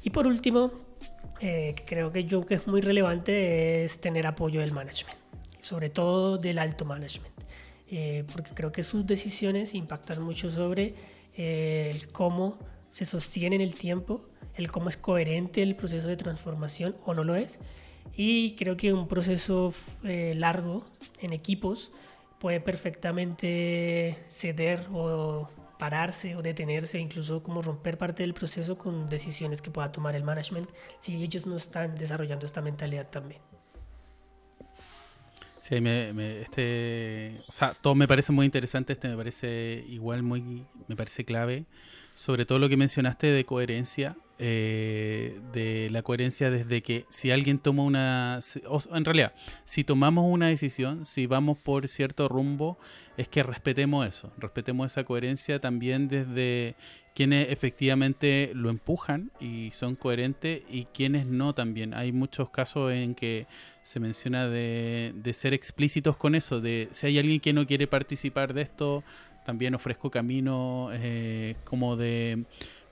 Y por último, eh, creo que yo que es muy relevante es tener apoyo del management, sobre todo del alto management, eh, porque creo que sus decisiones impactan mucho sobre eh, el cómo se sostiene en el tiempo, el cómo es coherente el proceso de transformación o no lo es. Y creo que un proceso largo en equipos puede perfectamente ceder o pararse o detenerse, incluso como romper parte del proceso con decisiones que pueda tomar el management si ellos no están desarrollando esta mentalidad también. Sí, me, este, o sea, todo me parece muy interesante, este me parece igual muy, me parece clave, sobre todo lo que mencionaste de coherencia, eh, de la coherencia desde que si alguien toma una, en realidad, si tomamos una decisión, si vamos por cierto rumbo, es que respetemos eso, respetemos esa coherencia también desde quienes efectivamente lo empujan y son coherentes y quienes no también. Hay muchos casos en que se menciona de, ser explícitos con eso, de si hay alguien que no quiere participar de esto, también ofrezco camino eh, como de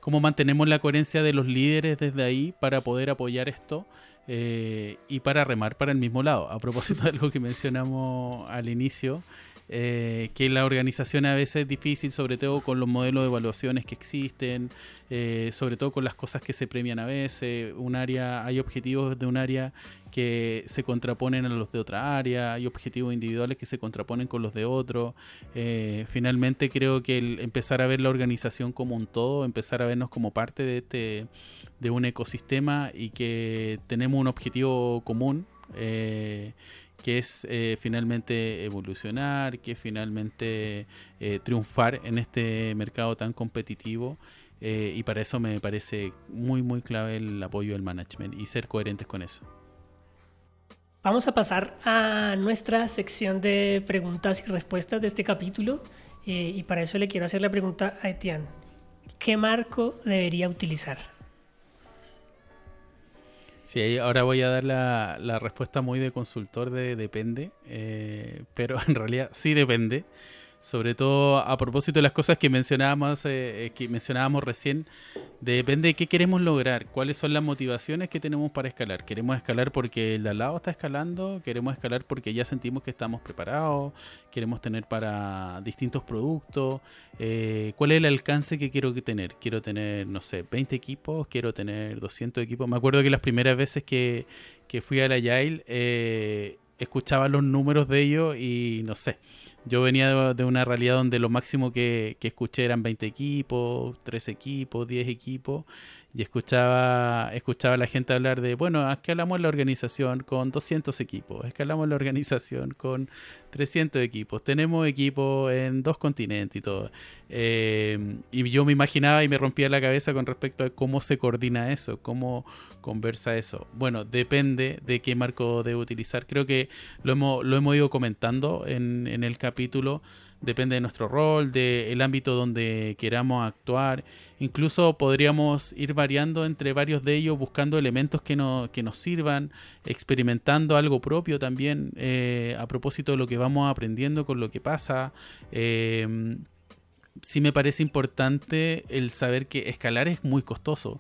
cómo mantenemos la coherencia de los líderes desde ahí para poder apoyar esto. Eh, y para remar para el mismo lado. A propósito de algo que mencionamos al inicio, eh, que la organización a veces es difícil, sobre todo con los modelos de evaluaciones que existen, eh, sobre todo con las cosas que se premian a veces. Un área, hay objetivos de un área que se contraponen a los de otra área, hay objetivos individuales que se contraponen con los de otro. Eh, finalmente creo que el empezar a ver la organización como un todo, empezar a vernos como parte de este de un ecosistema y que tenemos un objetivo común que es eh, finalmente evolucionar, que es finalmente eh, triunfar en este mercado tan competitivo. Eh, y para eso me parece muy, muy clave el apoyo del management y ser coherentes con eso. Vamos a pasar a nuestra sección de preguntas y respuestas de este capítulo. y para eso le quiero hacer la pregunta a Etienne. ¿Qué marco debería utilizar? Sí, ahora voy a dar la, la respuesta muy de consultor de depende, eh, pero en realidad sí depende sobre todo a propósito de las cosas que mencionábamos, eh, eh, que mencionábamos recién, depende de qué queremos lograr, cuáles son las motivaciones que tenemos para escalar. ¿Queremos escalar porque el de al lado está escalando? ¿Queremos escalar porque ya sentimos que estamos preparados? ¿Queremos tener para distintos productos? Eh, ¿Cuál es el alcance que quiero tener? ¿Quiero tener, no sé, 20 equipos? ¿Quiero tener 200 equipos? Me acuerdo que las primeras veces que, que fui a la Yale, escuchaba los números de ellos y no sé yo venía de, una realidad donde lo máximo que, que, escuché eran 20 equipos, 3 equipos, 10 equipos, y escuchaba, escuchaba a la gente hablar de, bueno, escalamos la organización con 200 equipos, escalamos la organización con 300 equipos, tenemos equipos en dos continentes y todo. Eh, y yo me imaginaba y me rompía la cabeza con respecto a cómo se coordina eso, cómo conversa eso. Bueno, depende de qué marco debe utilizar. Creo que lo hemos, lo hemos ido comentando en, en el capítulo depende de nuestro rol, del ámbito donde queramos actuar. Incluso podríamos ir variando entre varios de ellos, buscando elementos que, no, que nos sirvan, experimentando algo propio también eh, a propósito de lo que vamos aprendiendo con lo que pasa. Eh, sí me parece importante el saber que escalar es muy costoso.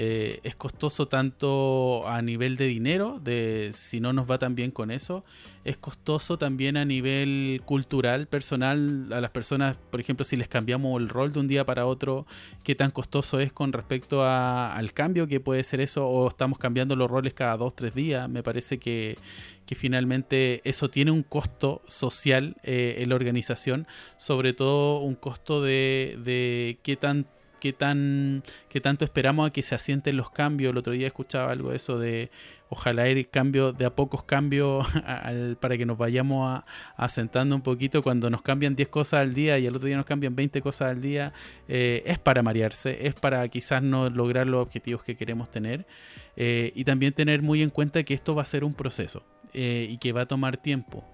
Eh, es costoso tanto a nivel de dinero, de si no nos va tan bien con eso, es costoso también a nivel cultural, personal, a las personas, por ejemplo, si les cambiamos el rol de un día para otro, qué tan costoso es con respecto al cambio que puede ser eso, o estamos cambiando los roles cada dos, tres días, me parece que, finalmente eso tiene un costo social eh, en la organización, sobre todo un costo de, de qué tan qué, tan, qué tanto esperamos a que se asienten los cambios. El otro día escuchaba algo de eso de, ojalá ir cambio de a pocos cambios para que nos vayamos asentando un poquito. Cuando nos cambian 10 cosas al día y el otro día nos cambian 20 cosas al día, eh, es para marearse, es para quizás no lograr los objetivos que queremos tener. Eh, y también tener muy en cuenta que esto va a ser un proceso y que va a tomar tiempo.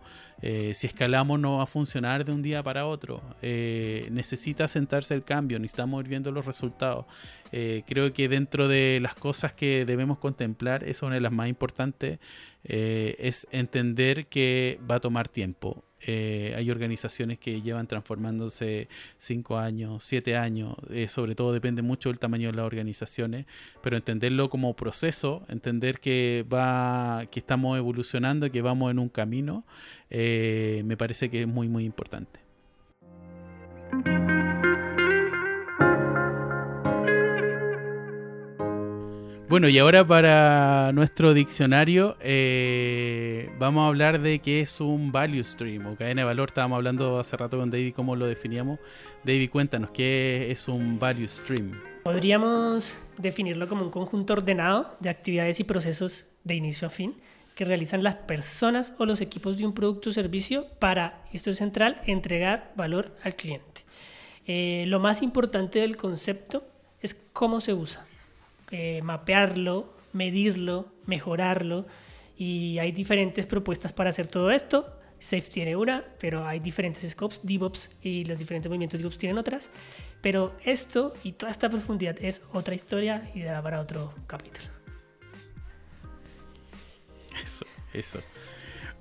Eh, si escalamos no va a funcionar de un día para otro. Eh, necesita sentarse el cambio, necesitamos ir viendo los resultados. Eh, creo que dentro de las cosas que debemos contemplar, es una de las más importantes, es entender que va a tomar tiempo. Hay organizaciones que llevan transformándose 5 años, 7 años, sobre todo depende mucho del tamaño de las organizaciones, pero entenderlo como proceso, entender que va, que estamos evolucionando, que vamos en un camino, eh, me parece que es muy muy importante. Bueno, y ahora para nuestro diccionario eh, vamos a hablar de qué es un value stream o cadena de valor. Estábamos hablando hace rato con David cómo lo definíamos. David, cuéntanos, ¿qué es un value stream? Podríamos definirlo como un conjunto ordenado de actividades y procesos de inicio a fin que realizan las personas o los equipos de un producto o servicio para, esto es central, entregar valor al cliente. Eh, lo más importante del concepto es cómo se usa eh, mapearlo, medirlo, mejorarlo. Y hay diferentes propuestas para hacer todo esto. Safe tiene una, pero hay diferentes scopes, DevOps y los diferentes movimientos DevOps tienen otras. Pero esto y toda esta profundidad es otra historia y dará para otro capítulo. Eso, eso.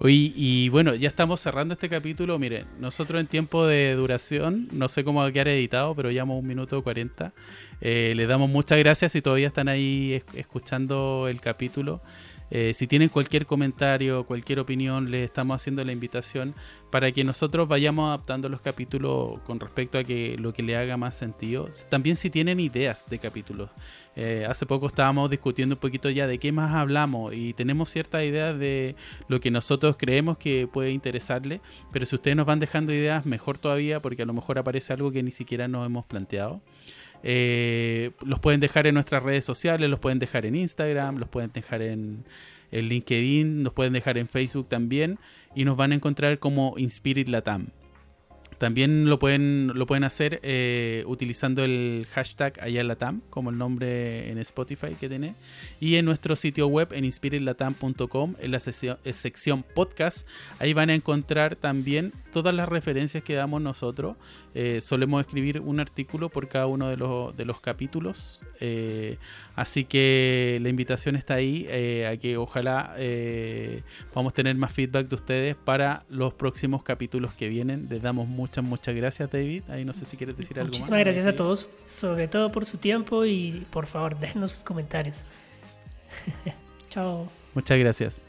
y bueno, ya estamos cerrando este capítulo. Miren, nosotros en tiempo de duración, no sé cómo va a quedar editado, pero llevamos un minuto 40. Eh, les damos muchas gracias si todavía están ahí escuchando el capítulo. Eh, si tienen cualquier comentario, cualquier opinión, les estamos haciendo la invitación para que nosotros vayamos adaptando los capítulos con respecto a que lo que le haga más sentido. También si tienen ideas de capítulos. Eh, hace poco estábamos discutiendo un poquito ya de qué más hablamos y tenemos ciertas ideas de lo que nosotros creemos que puede interesarle, pero si ustedes nos van dejando ideas, mejor todavía porque a lo mejor aparece algo que ni siquiera nos hemos planteado. Eh, los pueden dejar en nuestras redes sociales, los pueden dejar en Instagram, los pueden dejar en, LinkedIn, nos pueden dejar en Facebook también y nos van a encontrar como Inspirit Latam. También lo pueden, lo pueden hacer eh, utilizando el hashtag Ayalatam, como el nombre en Spotify que tiene. Y en nuestro sitio web en inspiritlatam.com, en la sección, podcast, ahí van a encontrar también todas las referencias que damos nosotros. Eh, solemos escribir un artículo por cada uno de los, de los capítulos. Eh, así que la invitación está ahí a que ojalá vamos a tener más feedback de ustedes para los próximos capítulos que vienen. Les damos Muchas, muchas gracias, David. Ahí no sé si quieres decir algo más. Muchísimas gracias a todos, sobre todo por su tiempo y por favor, déjenos sus comentarios. Chao. Muchas gracias.